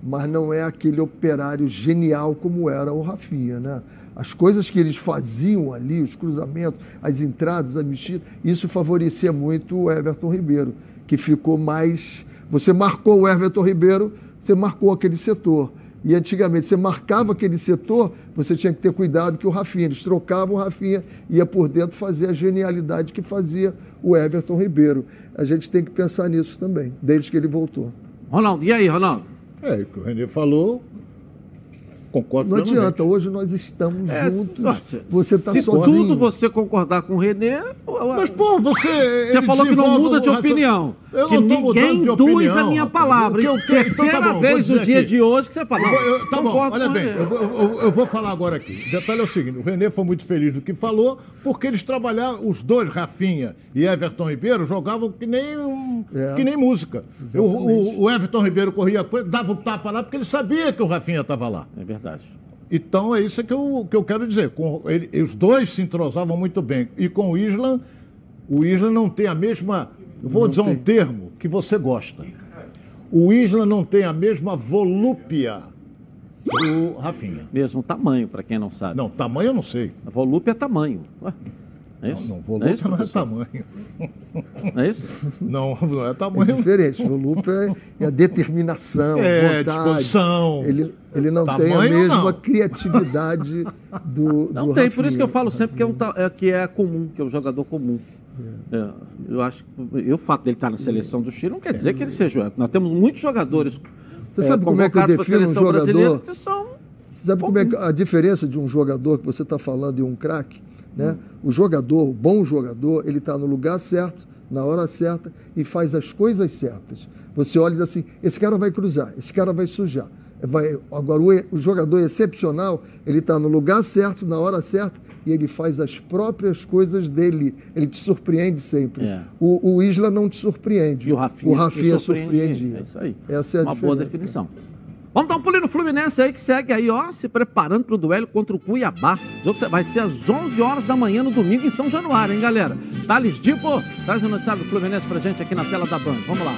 mas não é aquele operário genial como era o Rafinha. Né? As coisas que eles faziam ali, os cruzamentos, as entradas, a mexida, isso favorecia muito o Everton Ribeiro, que ficou mais. Você marcou o Everton Ribeiro, você marcou aquele setor. E antigamente você marcava aquele setor, você tinha que ter cuidado que o Rafinha, eles trocavam o Rafinha, ia por dentro fazer a genialidade que fazia o Everton Ribeiro. A gente tem que pensar nisso também, desde que ele voltou. Ronaldo, e aí, Ronaldo? É, o que o Renê falou, concordo Não adianta, hoje nós estamos É, juntos, nossa, você está Se sozinho. tudo você concordar com o Renê. Mas, pô, você. Você falou que não muda de opinião. Eu que não tô ninguém mudando de induz opinião. a minha palavra. Que eu quero- então Terceira tá bom, vez no dia aqui. de hoje que você fala. Eu eu- tá bom, olha bem, eu vou, eu- eu vou falar agora aqui. O detalhe é o seguinte: o Renê foi muito feliz do que falou, porque eles trabalharam, os dois, Rafinha e Everton Ribeiro, jogavam que nem um É. que nem música. Exatamente. o, o Everton Ribeiro corria com ele, dava o tapa lá porque ele sabia que o Rafinha estava lá. É verdade. Então é isso que eu, que eu quero dizer. Com ele- os dois se entrosavam muito bem. E com o Isla, o Isla não tem a mesma. Vou Não dizer um tem. termo que você gosta. O Isla não tem a mesma volúpia do Rafinha. Mesmo tamanho, para quem não sabe. Não, tamanho eu não sei. A volúpia é tamanho. Ué, é isso? Não, volúpia isso, não é professor? tamanho. Não é isso? Não, não é É tamanho. diferente. O Lupe é, é a determinação, É, vontade. disposição. Ele, ele não tem a Tamanho, mesma não. criatividade do. Não do tem, por isso que eu Rafinha. falo sempre que é, um, é, que é comum, que é um jogador comum. É, eu acho que o fato dele estar na seleção do Chile não quer dizer que ele seja. Nós temos muitos jogadores. Você sabe como é que eu defino um seleção brasileira jogador? que são Você sabe como é a diferença de um jogador que você está falando e um craque? Né? O jogador, o bom jogador, ele está no lugar certo, na hora certa e faz as coisas certas. Você olha e diz assim: esse cara vai cruzar, esse cara vai sujar. Vai, agora, o, o jogador excepcional, ele está no lugar certo, na hora certa e ele faz as próprias coisas dele. Ele te surpreende sempre. É. O, o Isla não te surpreende. E o Rafinha, o Rafinha me surpreendia. surpreendia. É isso aí. Essa é a Uma boa diferença. definição. Vamos dar um pulinho no Fluminense aí que segue aí, ó, se preparando para o duelo contra o Cuiabá. O jogo vai ser às 11 horas da manhã no domingo em São Januário, hein, galera? Thales Dipo, traz o noticiário do Fluminense pra gente aqui na tela da Band. Vamos lá.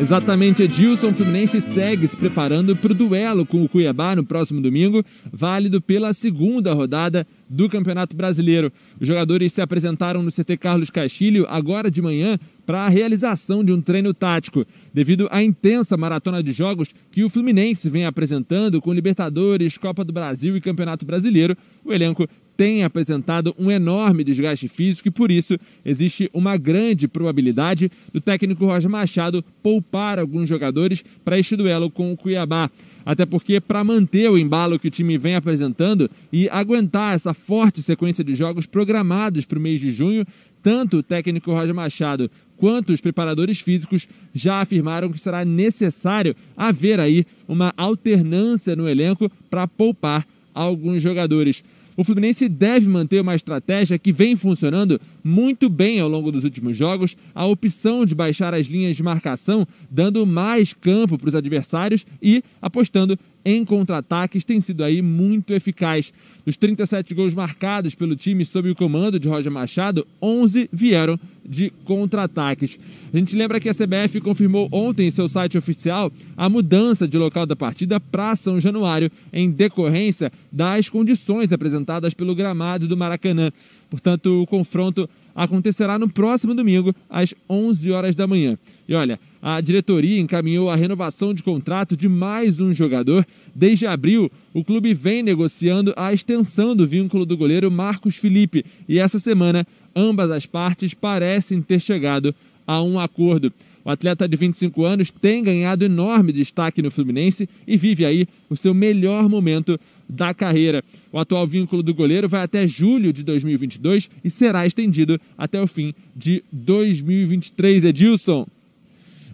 Exatamente, Edilson Fluminense segue se preparando para o duelo com o Cuiabá no próximo domingo, válido pela segunda rodada do Campeonato Brasileiro. Os jogadores se apresentaram no CT Carlos Castilho agora de manhã para a realização de um treino tático, devido à intensa maratona de jogos que o Fluminense vem apresentando com Libertadores, Copa do Brasil e Campeonato Brasileiro. O elenco tem apresentado um enorme desgaste físico e por isso existe uma grande probabilidade do técnico Roger Machado poupar alguns jogadores para este duelo com o Cuiabá. Até porque, para manter o embalo que o time vem apresentando e aguentar essa forte sequência de jogos programados para o mês de junho, tanto o técnico Roger Machado quanto os preparadores físicos já afirmaram que será necessário haver aí uma alternância no elenco para poupar alguns jogadores. O Fluminense deve manter uma estratégia que vem funcionando muito bem ao longo dos últimos jogos, a opção de baixar as linhas de marcação, dando mais campo para os adversários e apostando em contra-ataques tem sido aí muito eficaz. Dos 37 gols marcados pelo time sob o comando de Roger Machado, 11 vieram de contra-ataques. A gente lembra que a CBF confirmou ontem em seu site oficial a mudança de local da partida para São Januário, em decorrência das condições apresentadas pelo gramado do Maracanã. Portanto, o confronto acontecerá no próximo domingo, às 11 horas da manhã. E olha, a diretoria encaminhou a renovação de contrato de mais um jogador. Desde abril, o clube vem negociando a extensão do vínculo do goleiro Marcos Felipe. E essa semana, ambas as partes parecem ter chegado a um acordo. O atleta de 25 anos tem ganhado enorme destaque no Fluminense e vive aí o seu melhor momento da carreira. O atual vínculo do goleiro vai até julho de 2022 e será estendido até o fim de 2023. Edilson,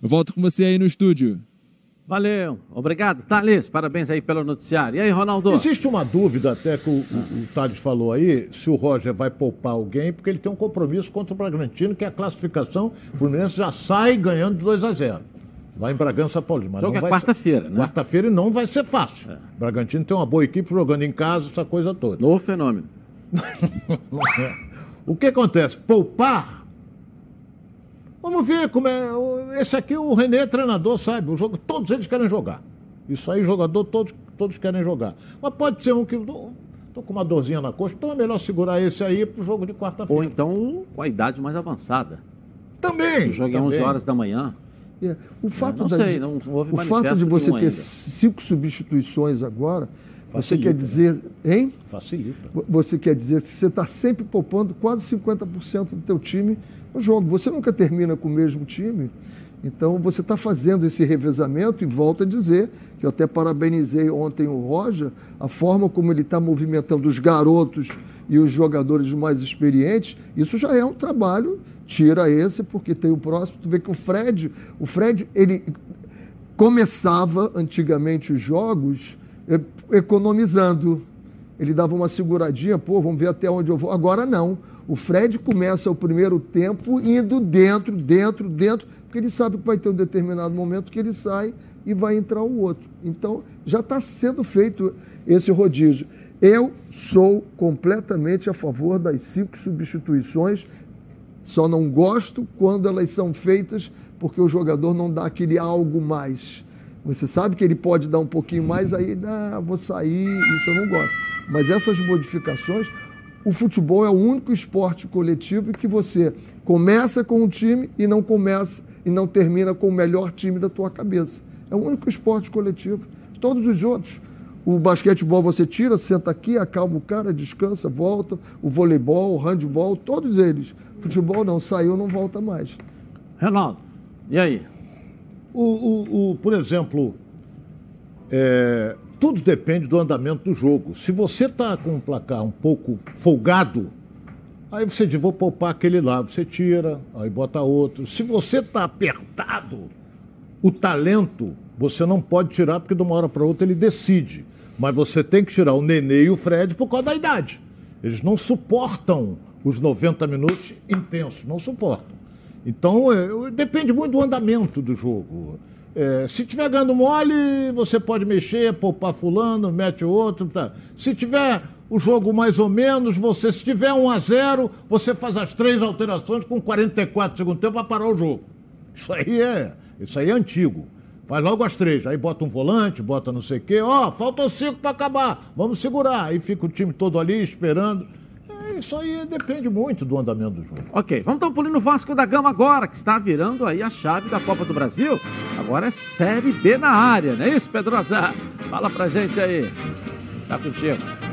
eu volto com você aí no estúdio. Valeu, obrigado. Thales, parabéns aí pelo noticiário. E aí, Ronaldo? Existe uma dúvida até que o, o, o Thales falou aí, se o Roger vai poupar alguém, porque ele tem um compromisso contra o Bragantino, que é a classificação. O Fluminense já sai ganhando de 2 a 0 Lá em Bragança Paulista. Mas é vai quarta-feira, ser- né? Quarta-feira e não vai ser fácil. O Bragantino tem uma boa equipe jogando em casa, essa coisa toda. Novo fenômeno. O que acontece? Poupar. Vamos ver como é. Esse aqui, o René é treinador, sabe? O jogo, todos eles querem jogar. Isso aí, jogador, todos, todos querem jogar. Mas pode ser um que. Estou com uma dorzinha na coxa, então é melhor segurar esse aí pro jogo de Ou quarta-feira. então com a idade mais avançada. Também. O jogo é também. 11 horas da manhã. É, O fato, não da- sei, não houve o fato de você ter ainda. cinco substituições agora, você Facilita, quer dizer, hein? Facilita. Você quer dizer que você está sempre poupando quase 50% do teu time no jogo. Você nunca termina com o mesmo time. Então você está fazendo esse revezamento e volto a dizer que eu até parabenizei ontem o Roger, a forma como ele está movimentando os garotos e os jogadores mais experientes, isso já é um trabalho, tira esse, porque tem o próximo. Tu vê que o Fred, o Fred, ele começava antigamente os jogos eh, economizando. ele dava uma seguradinha, pô, vamos ver até onde eu vou. Agora não. O Fred começa o primeiro tempo indo dentro, dentro, dentro, porque ele sabe que vai ter um determinado momento que ele sai e vai entrar o outro. Então, já está sendo feito esse rodízio. Eu sou completamente a favor das cinco substituições, só não gosto quando elas são feitas porque o jogador não dá aquele algo mais. Você sabe que ele pode dar um pouquinho mais, aí, ah, vou sair, isso eu não gosto. Mas essas modificações, o futebol é o único esporte coletivo que você começa com um time e não começa e não termina com o melhor time da tua cabeça. É o único esporte coletivo. Todos os outros, o basquetebol você tira, senta aqui, acalma o cara, descansa, volta. O voleibol, o handball, todos eles. Futebol não, saiu, não volta mais. Renaldo, e aí? O, o, o por exemplo, é, tudo depende do andamento do jogo. Se você está com um placar um pouco folgado, aí você diz, vou poupar aquele lá, você tira, aí bota outro. Se você está apertado, o talento você não pode tirar, porque de uma hora para outra ele decide. Mas você tem que tirar o Nenê e o Fred por causa da idade. Eles não suportam os 90 minutos intensos, não suportam. Então, é, depende muito do andamento do jogo. É, se tiver ganhando mole, você pode mexer, poupar fulano, mete outro. Tá. Se tiver o jogo mais ou menos, você, se tiver 1 a 0 você faz as três alterações com 44 segundos tempo para parar o jogo. Isso aí é, isso aí é antigo. Faz logo as três, aí bota um volante, bota não sei o quê. Ó, oh, faltam cinco para acabar, vamos segurar. Aí fica o time todo ali esperando. Isso aí depende muito do andamento do jogo. Ok, vamos dar um pulinho no Vasco da Gama agora, que está virando aí a chave da Copa do Brasil. Agora é Série B na área, não é isso, Pedrosa? Fala pra gente aí. Tá contigo.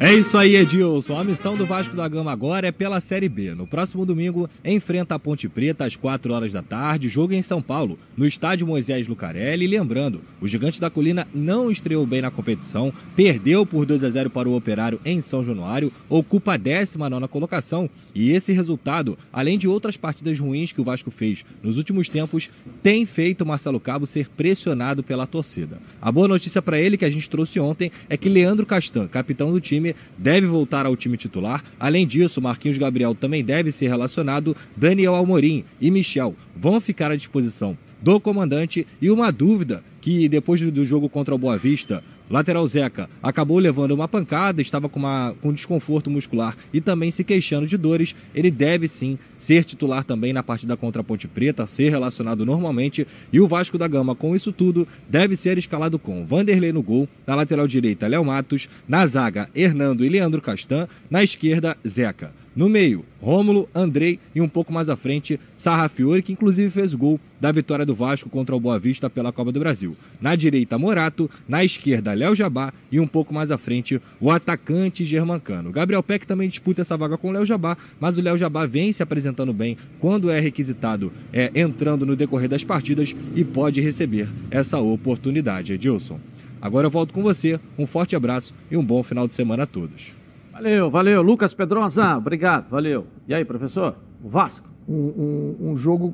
É isso aí, Edilson. A missão do Vasco da Gama agora é pela Série B. No próximo domingo, enfrenta a Ponte Preta às 4 horas da tarde, jogo em São Paulo, no estádio Moisés Lucarelli. Lembrando, o Gigante da Colina não estreou bem na competição, perdeu por 2 a 0 para o Operário em São Januário, ocupa a 19 colocação. E esse resultado, além de outras partidas ruins que o Vasco fez nos últimos tempos, tem feito Marcelo Cabo ser pressionado pela torcida. A boa notícia para ele que a gente trouxe ontem é que Leandro Castan, capitão do time, deve voltar ao time titular. Além disso, Marquinhos Gabriel também deve ser relacionado. Daniel Almorim e Michel vão ficar à disposição do comandante. E uma dúvida que depois do jogo contra o Boa Vista, Lateral Zeca acabou levando uma pancada, estava com, uma, com desconforto muscular e também se queixando de dores. Ele deve sim ser titular também na partida contra a Ponte Preta, ser relacionado normalmente. E o Vasco da Gama, com isso tudo, deve ser escalado com Vanderlei no gol, na lateral direita, Léo Matos, na zaga, Hernando e Leandro Castan, na esquerda, Zeca. No meio, Rômulo, Andrei e um pouco mais à frente, Sarrafiori, que inclusive fez gol da vitória do Vasco contra o Boa Vista pela Copa do Brasil. Na direita, Morato, na esquerda, Léo Jabá e um pouco mais à frente, o atacante Germancano. Gabriel Peck também disputa essa vaga com o Léo Jabá, mas o Léo Jabá vem se apresentando bem quando é requisitado, é entrando no decorrer das partidas e pode receber essa oportunidade, Edilson. Agora eu volto com você, um forte abraço e um bom final de semana a todos. Valeu, valeu. Lucas Pedrosa, obrigado, valeu. E aí, professor? O Vasco? Um, um, um jogo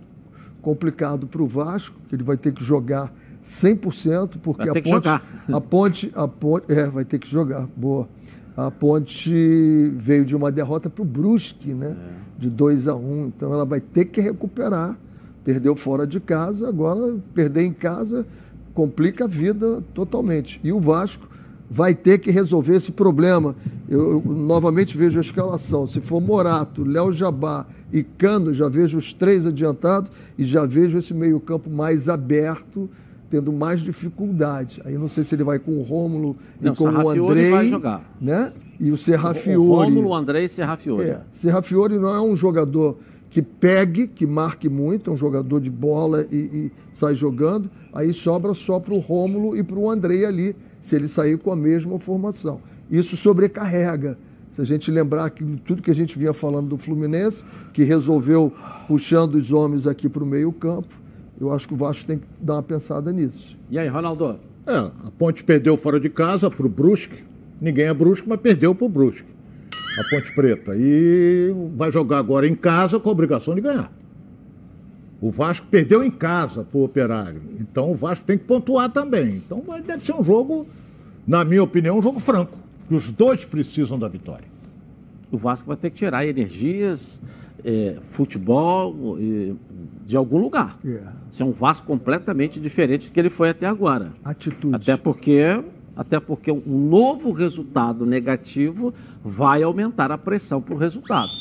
complicado para o Vasco, que ele vai ter que jogar 100%, porque a ponte, a ponte, a ponte, é, vai ter que jogar, boa. A ponte veio de uma derrota para o Brusque, né? É. De 2 a 1 um, então ela vai ter que recuperar. Perdeu fora de casa, agora perder em casa complica a vida totalmente. E o Vasco vai ter que resolver esse problema. Eu, eu, novamente vejo a escalação. Se for Morato, Léo Jabá e Cano, já vejo os três adiantados e já vejo esse meio-campo mais aberto, tendo mais dificuldade. Aí não sei se ele vai com o Rômulo e com o Andrei. vai jogar. Né? E o Serrafiori. O Rômulo, o Andrei e Serrafiori. É, Serrafiori não é um jogador que pegue, que marque muito, é um jogador de bola e, e sai jogando. Aí sobra só para o Rômulo e para o Andrei ali se ele sair com a mesma formação. Isso sobrecarrega. Se a gente lembrar que tudo que a gente vinha falando do Fluminense, que resolveu puxando os homens aqui para o meio-campo, eu acho que o Vasco tem que dar uma pensada nisso. E aí, Ronaldo? É, a Ponte perdeu fora de casa para o Brusque. Ninguém é Brusque, mas perdeu para o Brusque. A Ponte Preta. E vai jogar agora em casa com a obrigação de ganhar. O Vasco perdeu em casa para o Operário. Então o Vasco tem que pontuar também. Então deve ser um jogo na minha opinião, um jogo franco. E os dois precisam da vitória. O Vasco vai ter que tirar energias, é, futebol, é, de algum lugar. Yeah. Isso é um Vasco completamente diferente do que ele foi até agora. Atitude. Até porque, até porque um novo resultado negativo vai aumentar a pressão para o resultado.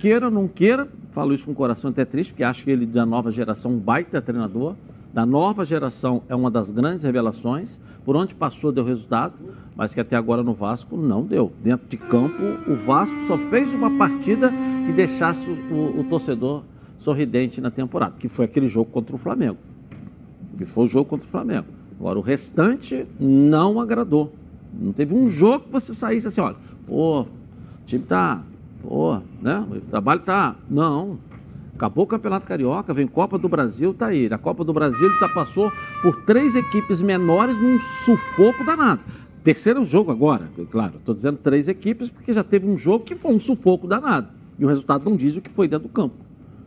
Que queira ou não queira, falo isso com o coração até triste, porque acho que ele da nova geração um baita treinador. Da nova geração é uma das grandes revelações. Por onde passou deu resultado, mas que até agora no Vasco não deu. Dentro de campo, o Vasco só fez uma partida que deixasse o, o torcedor sorridente na temporada, que foi aquele jogo contra o Flamengo. Que foi o jogo contra o Flamengo. Agora, o restante não agradou. Não teve um jogo que você saísse assim, olha, pô, o time tá, pô, né? O trabalho tá. Não. Acabou o Campeonato Carioca, vem Copa do Brasil, tá aí. Na Copa do Brasil ele já passou por três equipes menores num sufoco danado. Terceiro jogo agora, claro, estou dizendo três equipes porque já teve um jogo que foi um sufoco danado. E o resultado não diz o que foi dentro do campo.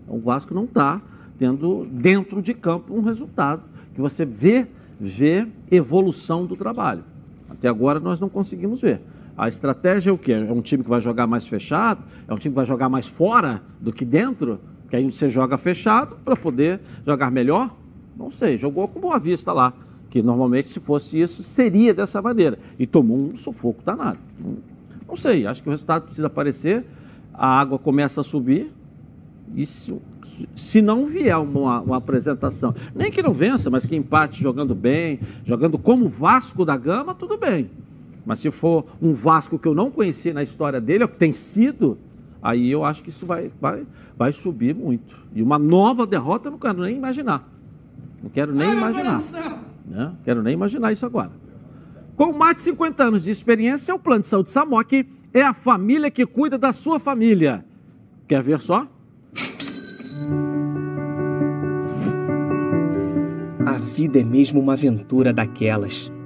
Então, o Vasco não está tendo dentro de campo um resultado que você vê, vê evolução do trabalho. Até agora nós não conseguimos ver. A estratégia é o quê? É um time que vai jogar mais fechado? É um time que vai jogar mais fora do que dentro? Que aí você joga fechado para poder jogar melhor? Não sei, jogou com Boa Vista lá. Que normalmente, se fosse isso, seria dessa maneira. E tomou um sufoco danado. Não, sei, acho que o resultado precisa aparecer. A água começa a subir. E se, se não vier uma, uma apresentação, nem que não vença, mas que empate jogando bem, jogando como Vasco da Gama, tudo bem. Mas se for um Vasco que eu não conheci na história dele, é o que tem sido, aí eu acho que isso vai, vai, vai subir muito. E uma nova derrota eu não quero nem imaginar. Não quero nem imaginar. Né? Quero nem imaginar isso agora. Com mais de 50 anos de experiência, o Plano de Saúde Samok é a família que cuida da sua família. Quer ver só? A vida é mesmo uma aventura daquelas.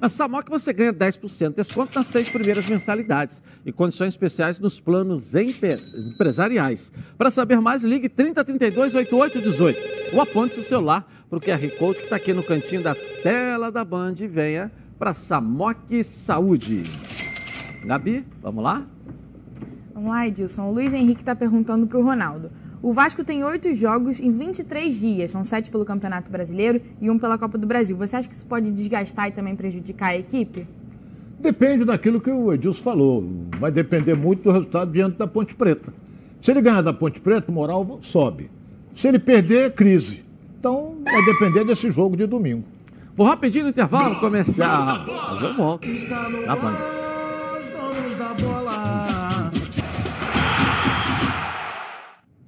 Na Samok você ganha 10% de desconto nas seis primeiras mensalidades e condições especiais nos planos empre- empresariais. Para saber mais, ligue 3032 8818 ou aponte seu celular para o QR Code que está aqui no cantinho da tela da Band e venha para Samok Saúde. Gabi, vamos lá? Vamos lá, Edilson. O Luiz Henrique está perguntando para o Ronaldo. O Vasco tem oito jogos em 23 dias, são sete pelo Campeonato Brasileiro e um pela Copa do Brasil. Você acha que isso pode desgastar e também prejudicar a equipe? Depende daquilo que o Edilson falou. Vai depender muito do resultado diante da Ponte Preta. Se ele ganhar da Ponte Preta, o moral sobe. Se ele perder, crise. Então, vai depender desse jogo de domingo. Vou rapidinho no intervalo comercial. Mas eu volto. Na Band.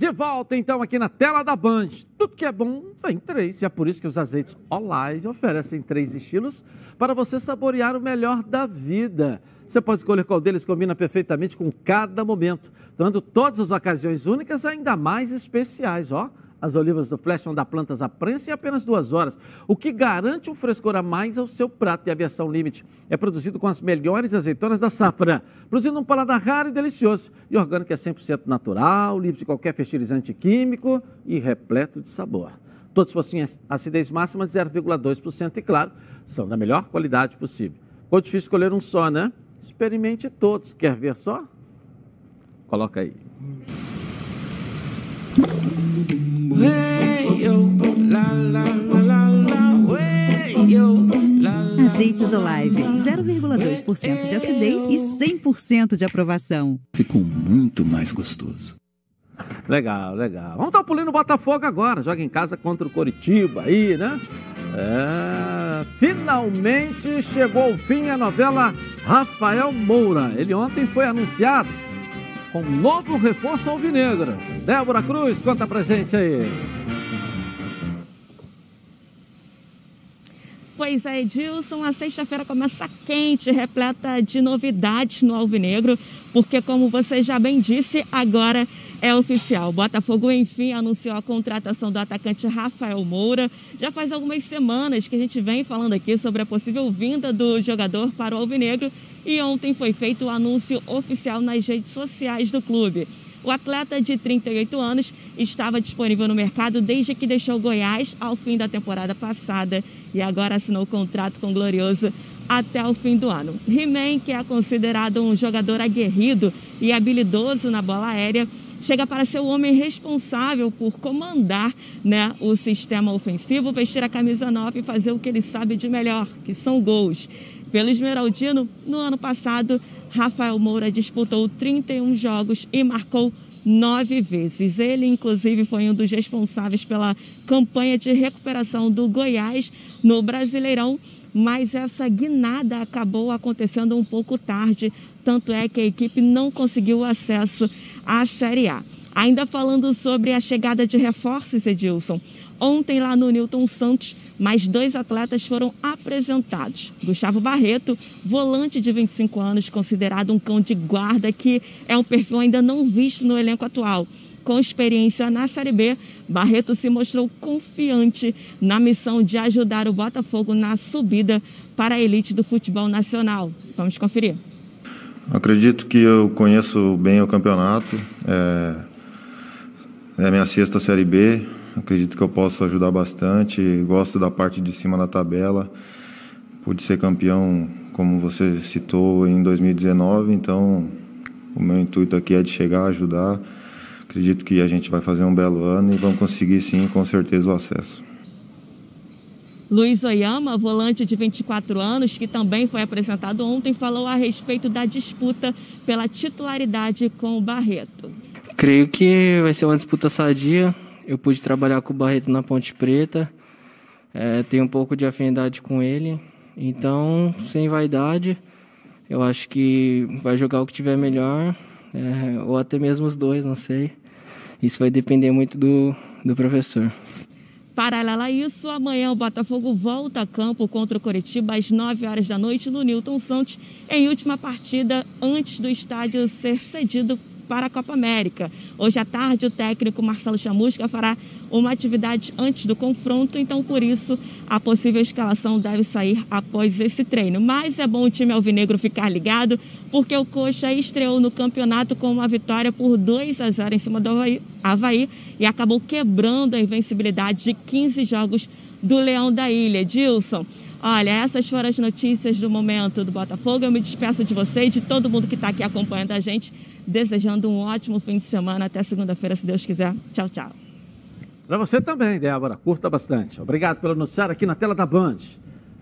De volta então aqui na tela da Band. Tudo que é bom vem três. E é por isso que os azeites Olive oferecem três estilos para você saborear o melhor da vida. Você pode escolher qual deles combina perfeitamente com cada momento, tornando todas as ocasiões únicas ainda mais especiais, ó. As olivas do Flash vão dar plantas à prensa em apenas duas horas, o que garante um frescor a mais ao seu prato. E a versão Limite é produzido com as melhores azeitonas da safra, produzindo um paladar raro e delicioso. E orgânico é 100% natural, livre de qualquer fertilizante químico e repleto de sabor. Todos possuem acidez máxima de 0,2% e, claro, são da melhor qualidade possível. Ficou difícil escolher um só, né? Experimente todos. Quer ver só? Coloca aí. Azeites Olive, 0,2% de acidez e 100% de aprovação. Ficou muito mais gostoso. Legal, legal. Vamos dar um pulinho no Botafogo agora. Joga em casa contra o Coritiba aí, né? É, finalmente chegou ao fim a novela Rafael Moura. Ele ontem foi anunciado com novo reforço alvinegro. Débora Cruz, conta pra gente aí. Pois é, Edilson, a sexta-feira começa quente, repleta de novidades no Alvinegro, porque, como você já bem disse, agora é oficial. Botafogo, enfim, anunciou a contratação do atacante Rafael Moura. Já faz algumas semanas que a gente vem falando aqui sobre a possível vinda do jogador para o Alvinegro e ontem foi feito o anúncio oficial nas redes sociais do clube. O atleta de 38 anos estava disponível no mercado desde que deixou Goiás ao fim da temporada passada e agora assinou o contrato com o Glorioso até o fim do ano. He-Man, que é considerado um jogador aguerrido e habilidoso na bola aérea, chega para ser o homem responsável por comandar né, o sistema ofensivo, vestir a camisa 9 e fazer o que ele sabe de melhor, que são gols. Pelo Esmeraldino, no ano passado, Rafael Moura disputou 31 jogos e marcou nove vezes. Ele, inclusive, foi um dos responsáveis pela campanha de recuperação do Goiás no Brasileirão, mas essa guinada acabou acontecendo um pouco tarde, tanto é que a equipe não conseguiu acesso à Série A. Ainda falando sobre a chegada de reforços, Edilson, Ontem, lá no Newton Santos, mais dois atletas foram apresentados. Gustavo Barreto, volante de 25 anos, considerado um cão de guarda, que é um perfil ainda não visto no elenco atual. Com experiência na Série B, Barreto se mostrou confiante na missão de ajudar o Botafogo na subida para a elite do futebol nacional. Vamos conferir. Acredito que eu conheço bem o campeonato. É, é a minha sexta Série B. Acredito que eu posso ajudar bastante. Gosto da parte de cima da tabela. Pude ser campeão, como você citou, em 2019. Então, o meu intuito aqui é de chegar, ajudar. Acredito que a gente vai fazer um belo ano e vamos conseguir, sim, com certeza, o acesso. Luiz Oyama, volante de 24 anos, que também foi apresentado ontem, falou a respeito da disputa pela titularidade com o Barreto. Creio que vai ser uma disputa sadia. Eu pude trabalhar com o Barreto na Ponte Preta, é, tenho um pouco de afinidade com ele, então, sem vaidade, eu acho que vai jogar o que tiver melhor, é, ou até mesmo os dois, não sei. Isso vai depender muito do, do professor. Paralela a isso, amanhã o Botafogo volta a campo contra o Coritiba às 9 horas da noite no Newton Santos, em última partida antes do estádio ser cedido para a Copa América. Hoje à tarde, o técnico Marcelo Chamusca fará uma atividade antes do confronto, então por isso a possível escalação deve sair após esse treino. Mas é bom o time alvinegro ficar ligado, porque o Coxa estreou no campeonato com uma vitória por 2 a 0 em cima do Havaí, e acabou quebrando a invencibilidade de 15 jogos do Leão da Ilha. Dilson. Olha, essas foram as notícias do momento do Botafogo. Eu me despeço de você e de todo mundo que está aqui acompanhando a gente, desejando um ótimo fim de semana. Até segunda-feira, se Deus quiser. Tchau, tchau. Para você também, Débora. Curta bastante. Obrigado pelo noticiário aqui na tela da Band.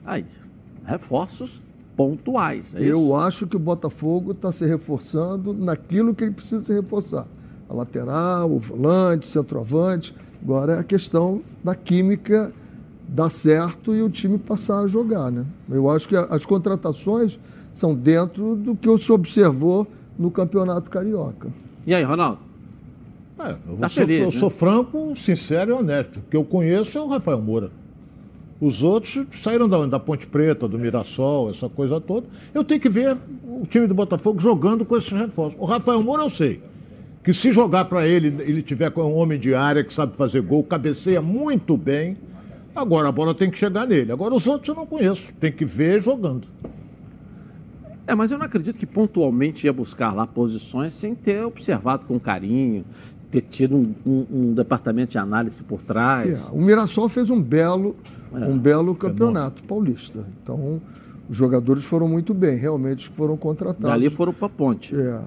Aí, reforços pontuais. É Eu acho que o Botafogo está se reforçando naquilo que ele precisa se reforçar. A lateral, o volante, o centroavante. Agora é a questão da química dar certo e o time passar a jogar. Né? Eu acho que as contratações são dentro do que se observou no Campeonato Carioca. E aí, Ronaldo? É, eu, tá sou, feliz, eu né? sou franco, sincero e honesto. O que eu conheço é o Rafael Moura. Os outros saíram da, da Ponte Preta, do Mirassol, essa coisa toda. Eu tenho que ver o time do Botafogo jogando com esses reforços. O Rafael Moura eu sei que se jogar para ele, ele tiver com um homem de área que sabe fazer gol, cabeceia muito bem, Agora a bola tem que chegar nele. Agora os outros eu não conheço. Tem que ver jogando. É, mas eu não acredito que pontualmente ia buscar lá posições sem ter observado com carinho, ter tido um, um, um departamento de análise por trás. É, o Mirassol fez um belo, é, um belo campeonato paulista. Então, os jogadores foram muito bem, realmente foram contratados. Dali foram para a ponte. É.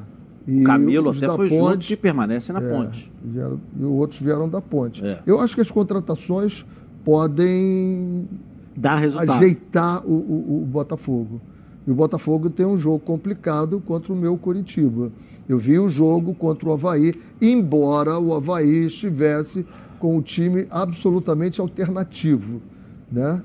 E Camilo até foi ponte, junto permanece na é, ponte. Vieram, e outros vieram da ponte. É. Eu acho que as contratações podem dar resultado. ajeitar o, o, o Botafogo. E o Botafogo tem um jogo complicado contra o meu Curitiba. Eu vi o jogo contra o Havaí, embora o Havaí estivesse com o time absolutamente alternativo. Né?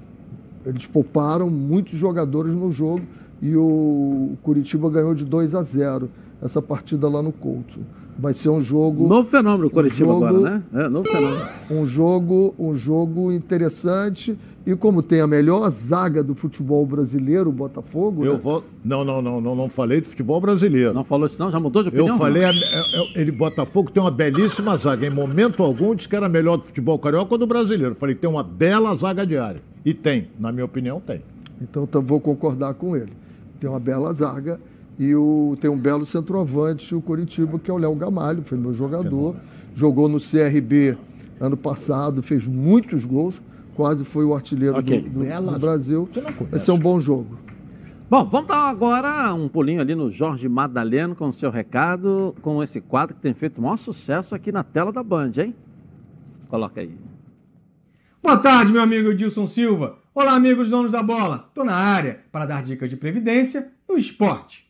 Eles pouparam muitos jogadores no jogo e o Curitiba ganhou de 2 a 0 essa partida lá no Couto. Vai ser um jogo. Novo fenômeno o Curitiba um jogo, agora, né? É, novo fenômeno. Um jogo, um jogo interessante. E como tem a melhor zaga do futebol brasileiro, o Botafogo. Eu né? vou. Não, não, não, não, não falei de futebol brasileiro. Não falou isso, não? Já mudou de opinião? Eu falei, a- é- é- ele Botafogo tem uma belíssima zaga. Em momento algum disse que era melhor do futebol carioca ou do brasileiro. Eu falei, tem uma bela zaga diária. E tem, na minha opinião, tem. Então tam- vou concordar com ele. Tem uma bela zaga e o, tem um belo centroavante, o Curitiba, que é o Léo Gamalho, foi meu jogador. Jogou no CRB ano passado, fez muitos gols, quase foi o artilheiro Ok. do, do- do Brasil. Começa. ser um bom jogo. Bom, vamos dar agora um pulinho ali no Jorge Madaleno com o seu recado, com esse quadro que tem feito o maior sucesso aqui na tela da Band, hein? Coloca aí. Boa tarde, meu amigo Edilson Silva. Olá, amigos donos da bola. Estou na área para dar dicas de previdência no esporte.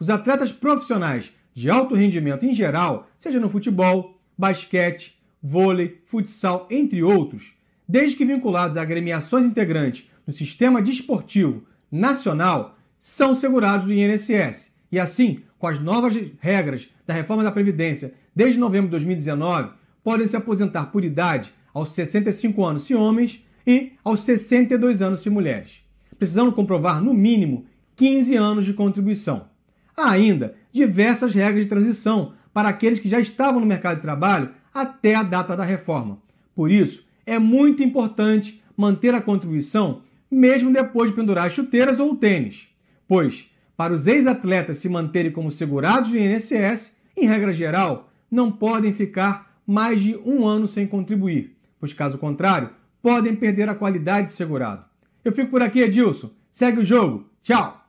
Os atletas profissionais de alto rendimento em geral, seja no futebol, basquete, vôlei, futsal, entre outros, desde que vinculados a agremiações integrantes do Sistema Desportivo Nacional, são segurados do INSS. E assim, com as novas regras da reforma da Previdência desde novembro de 2019, podem se aposentar por idade aos 65 anos se homens e aos 62 anos se mulheres, precisando comprovar no mínimo 15 anos de contribuição. Há ainda diversas regras de transição para aqueles que já estavam no mercado de trabalho até a data da reforma. Por isso, é muito importante manter a contribuição mesmo depois de pendurar as chuteiras ou o tênis, pois, para os ex-atletas se manterem como segurados do INSS, em regra geral, não podem ficar mais de um ano sem contribuir, pois, caso contrário, podem perder a qualidade de segurado. Eu fico por aqui, Edilson. Segue o jogo. Tchau!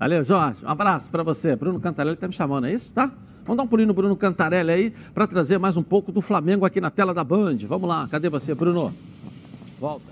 Valeu, Jorge. Um abraço para você. Bruno Cantarelli está me chamando, é isso? Tá? Vamos dar um pulinho no Bruno Cantarelli aí para trazer mais um pouco do Flamengo aqui na tela da Band. Vamos lá, cadê você, Bruno? Volta.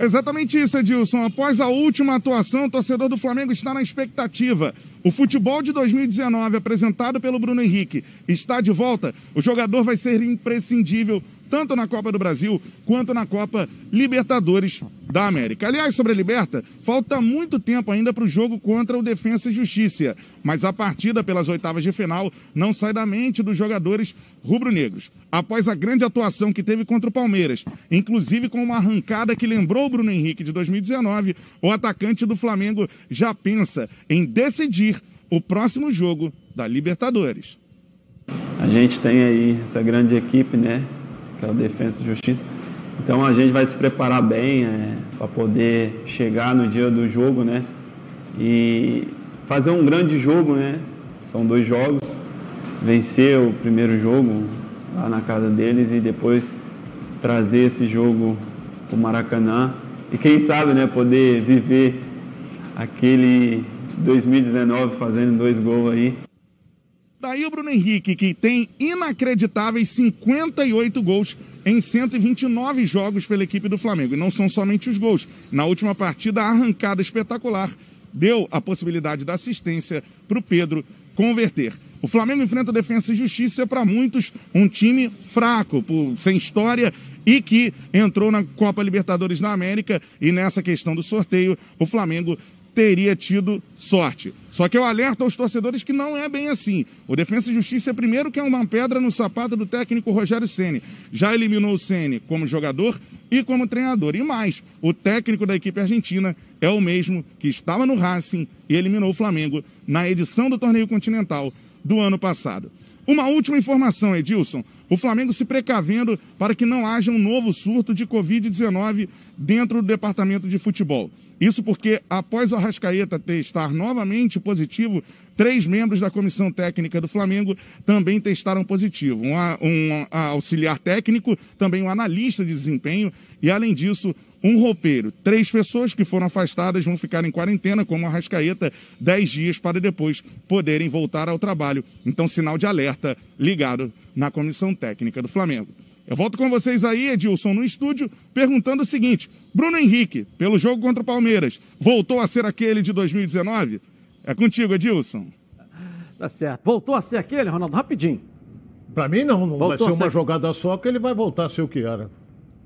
Exatamente isso, Edilson. Após a última atuação, o torcedor do Flamengo está na expectativa. O futebol de 2019, apresentado pelo Bruno Henrique, está de volta. O jogador vai ser imprescindível tanto na Copa do Brasil quanto na Copa Libertadores da América. Aliás, sobre a Liberta, falta muito tempo ainda para o jogo contra o Defensa e Justiça, mas a partida pelas oitavas de final não sai da mente dos jogadores rubro-negros. Após a grande atuação que teve contra o Palmeiras, inclusive com uma arrancada que lembrou o Bruno Henrique de 2019, o atacante do Flamengo já pensa em decidir o próximo jogo da Libertadores. A gente tem aí essa grande equipe, né? Que é o e Justiça. Então a gente vai se preparar bem é, para poder chegar no dia do jogo, né? E fazer um grande jogo, né? São dois jogos. Vencer o primeiro jogo lá na casa deles e depois trazer esse jogo para o Maracanã. E quem sabe, né? Poder viver aquele 2019 fazendo dois gols aí. Daí o Bruno Henrique, que tem inacreditáveis 58 gols em 129 jogos pela equipe do Flamengo. E não são somente os gols. Na última partida, a arrancada espetacular deu a possibilidade da assistência para o Pedro converter. O Flamengo enfrenta o Defensa e Justiça, para muitos, um time fraco, sem história e que entrou na Copa Libertadores da América. E nessa questão do sorteio, o Flamengo teria tido sorte. Só que eu alerto aos torcedores que não é bem assim. O Defensa e Justiça primeiro que é uma pedra no sapato do técnico Rogério Ceni. Já eliminou o Ceni como jogador e como treinador. E mais, o técnico da equipe argentina é o mesmo que estava no Racing e eliminou o Flamengo na edição do torneio continental do ano passado. Uma última informação, Edilson. O Flamengo se precavendo para que não haja um novo surto de Covid-19 dentro do departamento de futebol. Isso porque, após o Arrascaeta testar novamente positivo, três membros da comissão técnica do Flamengo também testaram positivo. Um, um a- auxiliar técnico, também um analista de desempenho e, além disso, um roupeiro. Três pessoas que foram afastadas vão ficar em quarentena, como a Arrascaeta, dez dias para depois poderem voltar ao trabalho. Então, sinal de alerta ligado na comissão técnica do Flamengo. Eu volto com vocês aí, Edilson, no estúdio, perguntando o seguinte: Bruno Henrique, pelo jogo contra o Palmeiras, voltou a ser aquele de 2019? É contigo, Edilson. Tá certo. Voltou a ser aquele, Ronaldo? Rapidinho. Pra mim, não. Não vai Voltou ser a uma ser- jogada só que ele vai voltar a ser o que era.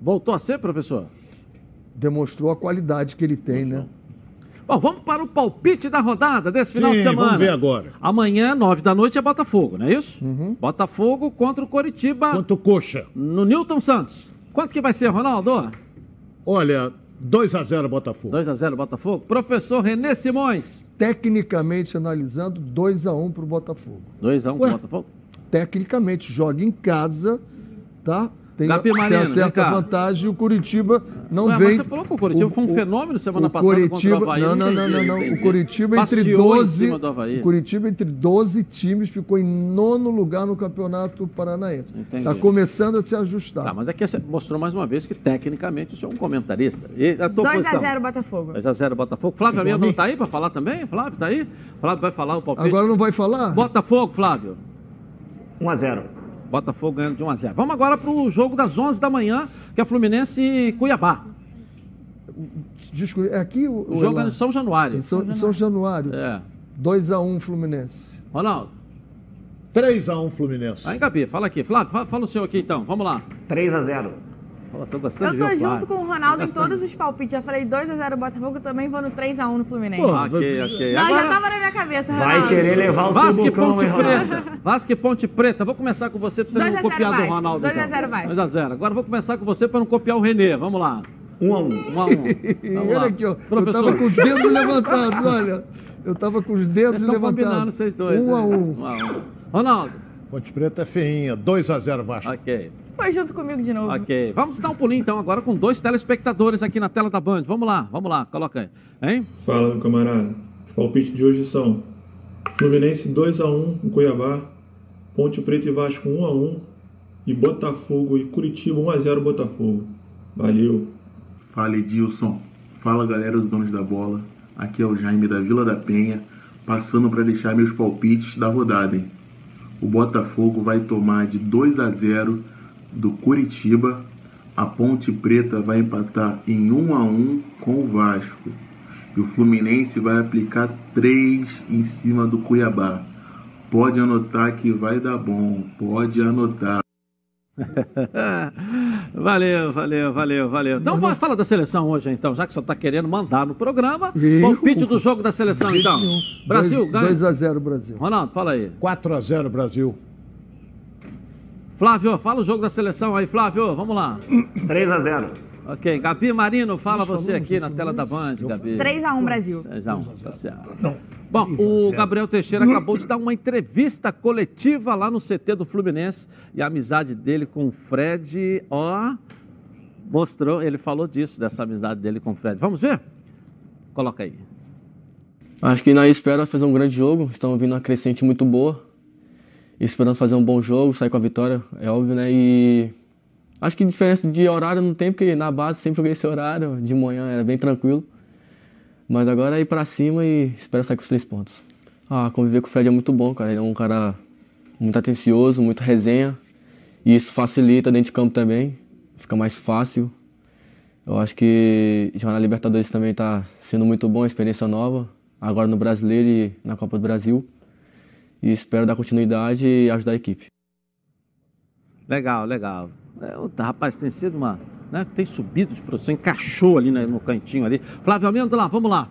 Voltou a ser, professor? Demonstrou a qualidade que ele tem, né? Bom, vamos para o palpite da rodada desse final de semana. vamos ver agora. Amanhã, nove da noite, é Botafogo, não é isso? Botafogo contra o Coritiba. Contra o Coxa. No Newton Santos. Quanto que vai ser, Ronaldo? Olha, 2x0 Botafogo. 2x0 Botafogo. Professor Renê Simões. Tecnicamente analisando, 2x1 pro Botafogo. 2x1 pro Botafogo? Tecnicamente, joga em casa, tá? Tem, Gabi tem Marino, a vem certa vantagem e o Curitiba não Ué, vem. mas você falou que o Curitiba foi um fenômeno semana o passada Curitiba, contra o Avaí, Não, não não, não, não. O Curitiba entre Passeou em 12. cima do Avaí. O Curitiba entre 12 times ficou em nono lugar no Campeonato Paranaense. Está começando a se ajustar. Tá, mas aqui você mostrou mais uma vez que, tecnicamente, o senhor é um comentarista. E a tua 2 a posição? 0 Botafogo. 2x0 Botafogo. Flávio pra não mim. tá aí para falar também? Flávio tá aí? Flávio vai falar o palpite. Agora não vai falar? Botafogo, Flávio. 1x0. Botafogo ganhando de 1x0. Vamos agora para o jogo das 11 da manhã, que é Fluminense e Cuiabá. Desculpa, é aqui o, O jogo é em São Januário. Em São, em São Januário. É. 2x1 Fluminense. Ronaldo. 3x1 Fluminense. Aí, Gabi, fala aqui. Flávio, fala, fala o seu aqui então. Vamos lá. 3x0. Pô, tô gostando Eu tô junto com o Ronaldo em todos os palpites. Já falei 2x0 Botafogo, também vou no 3x1 no Fluminense. Pô, ok, ok. Não, Agora- já tava na minha cabeça, Vai Ronaldo. querer levar o Vasco e Ponte? Preta. Vasco e Ponte Preta. Vou começar com você para você 2 a não 0 copiar do. Ronaldo. 2 a 0 Vasco. 2x0. Agora vou começar com você para não copiar o Renê. Vamos lá. 1x1. 1x1. E Vamos olha aqui, ó. Eu Professor. tava com os dedos levantados, olha. Eu tava com os dedos Vocês estão combinando levantados. vocês dois. Um a né? a um. Ronaldo. Ponte Preta é feinha. 2x0 Vasco. Ok. Foi junto comigo de novo. Ok. Vamos dar um pulinho então agora com dois telespectadores aqui na tela da Band. Vamos lá, vamos lá. Coloca aí. Hein? Fala, meu camarada. Os palpites de hoje são Fluminense 2x1 em Cuiabá, Ponte Preta e Vasco 1x1 e Botafogo e Curitiba 1x0 Botafogo. Valeu. Fala Edilson, fala galera dos donos da bola. Aqui é o Jaime da Vila da Penha, passando para deixar meus palpites da rodada. Hein? O Botafogo vai tomar de 2 a 0 do Curitiba. A Ponte Preta vai empatar em 1 a 1 com o Vasco. E o Fluminense vai aplicar 3 em cima do Cuiabá. Pode anotar que vai dar bom, pode anotar. valeu, valeu, valeu, valeu. Então vamos falar da seleção hoje, então, já que você está querendo mandar no programa. Palpite do jogo da seleção, então. Brasil, ganha. 2x0 Brasil. Ronaldo, fala aí. 4x0 Brasil. Flávio, fala o jogo da seleção aí, Flávio. Vamos lá. 3x0. Ok, Gabi Marino, fala você aqui na tela da Band, Gabi. 3x1 Brasil. 3x1, tá certo. Bom, o Gabriel Teixeira acabou de dar uma entrevista coletiva lá no CT do Fluminense e a amizade dele com o Fred, ó, mostrou, ele falou disso, dessa amizade dele com o Fred. Vamos ver? Coloca aí. Acho que nós esperamos fazer um grande jogo. Estamos vindo uma crescente muito boa. Esperamos fazer um bom jogo, sair com a vitória, é óbvio, né? E acho que diferença de horário não tem, porque na base sempre joguei esse horário, de manhã era bem tranquilo. Mas agora é ir pra cima e espero sair com os três pontos. Ah, conviver com o Fred é muito bom, cara. Ele é um cara muito atencioso, muito resenha. E isso facilita dentro de campo também. Fica mais fácil. Eu acho que jogar na Libertadores também está sendo muito bom, experiência nova. Agora no Brasileiro e na Copa do Brasil. E espero dar continuidade e ajudar a equipe. Legal, legal. É, o rapaz tem sido uma. Né, tem subido de produção, encaixou ali né, no cantinho ali. Flávio Amendo lá, vamos lá.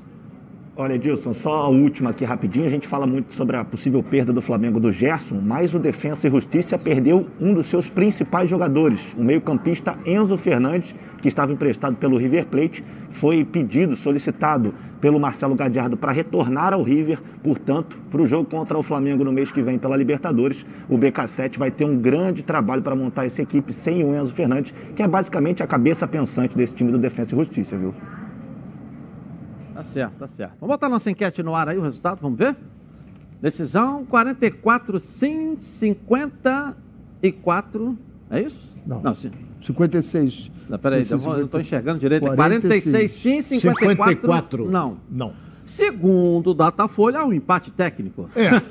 Olha, Edilson, só a última aqui rapidinho. A gente fala muito sobre a possível perda do Flamengo do Gerson, mas o Defensa e Justiça perdeu um dos seus principais jogadores, o meio-campista Enzo Fernandes, que estava emprestado pelo River Plate, foi pedido, solicitado pelo Marcelo Gadiardo para retornar ao River. Portanto, para o jogo contra o Flamengo no mês que vem pela Libertadores, o BK7 vai ter um grande trabalho para montar essa equipe sem o Enzo Fernandes, que é basicamente a cabeça pensante desse time do Defensa e Justiça, viu? Tá certo, tá certo. Vamos botar nossa enquete no ar aí, o resultado, vamos ver? Decisão 44 sim, 54. É isso? Não. Não, sim. 56. Não, peraí, eu não 50. estou enxergando direito. 46. 46 sim, 54, 54. não. Não. Segundo Datafolha, há um empate técnico. É.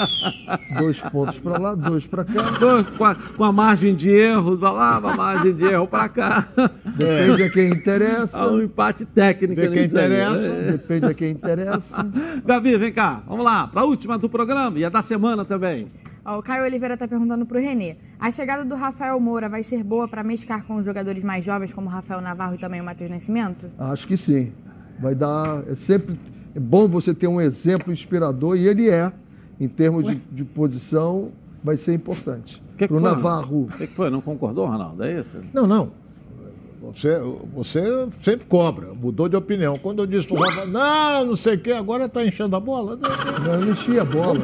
dois pontos para lá, dois para cá. Dois, com, a, com a margem de erro para lá, a margem de erro para cá. Depende a quem interessa. Há um empate técnico. Vê quem nisso aí. interessa. É. Depende a quem interessa. Gabi, vem cá. Vamos lá, para a última do programa e a da semana também. Ó, o Caio Oliveira está perguntando para o Renê. A chegada do Rafael Moura vai ser boa para mesclar com os jogadores mais jovens, como o Rafael Navarro e também o Matheus Nascimento? Acho que sim. Vai dar. É sempre é bom você ter um exemplo inspirador, e ele é, em termos de, de posição, vai ser importante. Que que Para o foi? Navarro. O que, que foi? Não concordou, Ronaldo? É isso? Não, não. Você, você sempre cobra, mudou de opinião. Quando eu disse pro Rafa, não, não sei o quê, agora tá enchendo a bola. Não, eu não enchi a bola.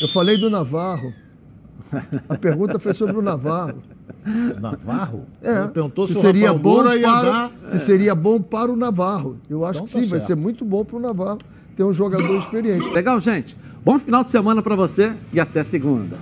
Eu falei do Navarro. A pergunta foi sobre o Navarro. Navarro? É. Ele perguntou se se o seria bom para, dar- se seria bom para o Navarro. Eu acho Então que tá sim, vai ser muito bom para o Navarro ter um jogador experiente. Legal, gente? Bom final de semana para você e até segunda.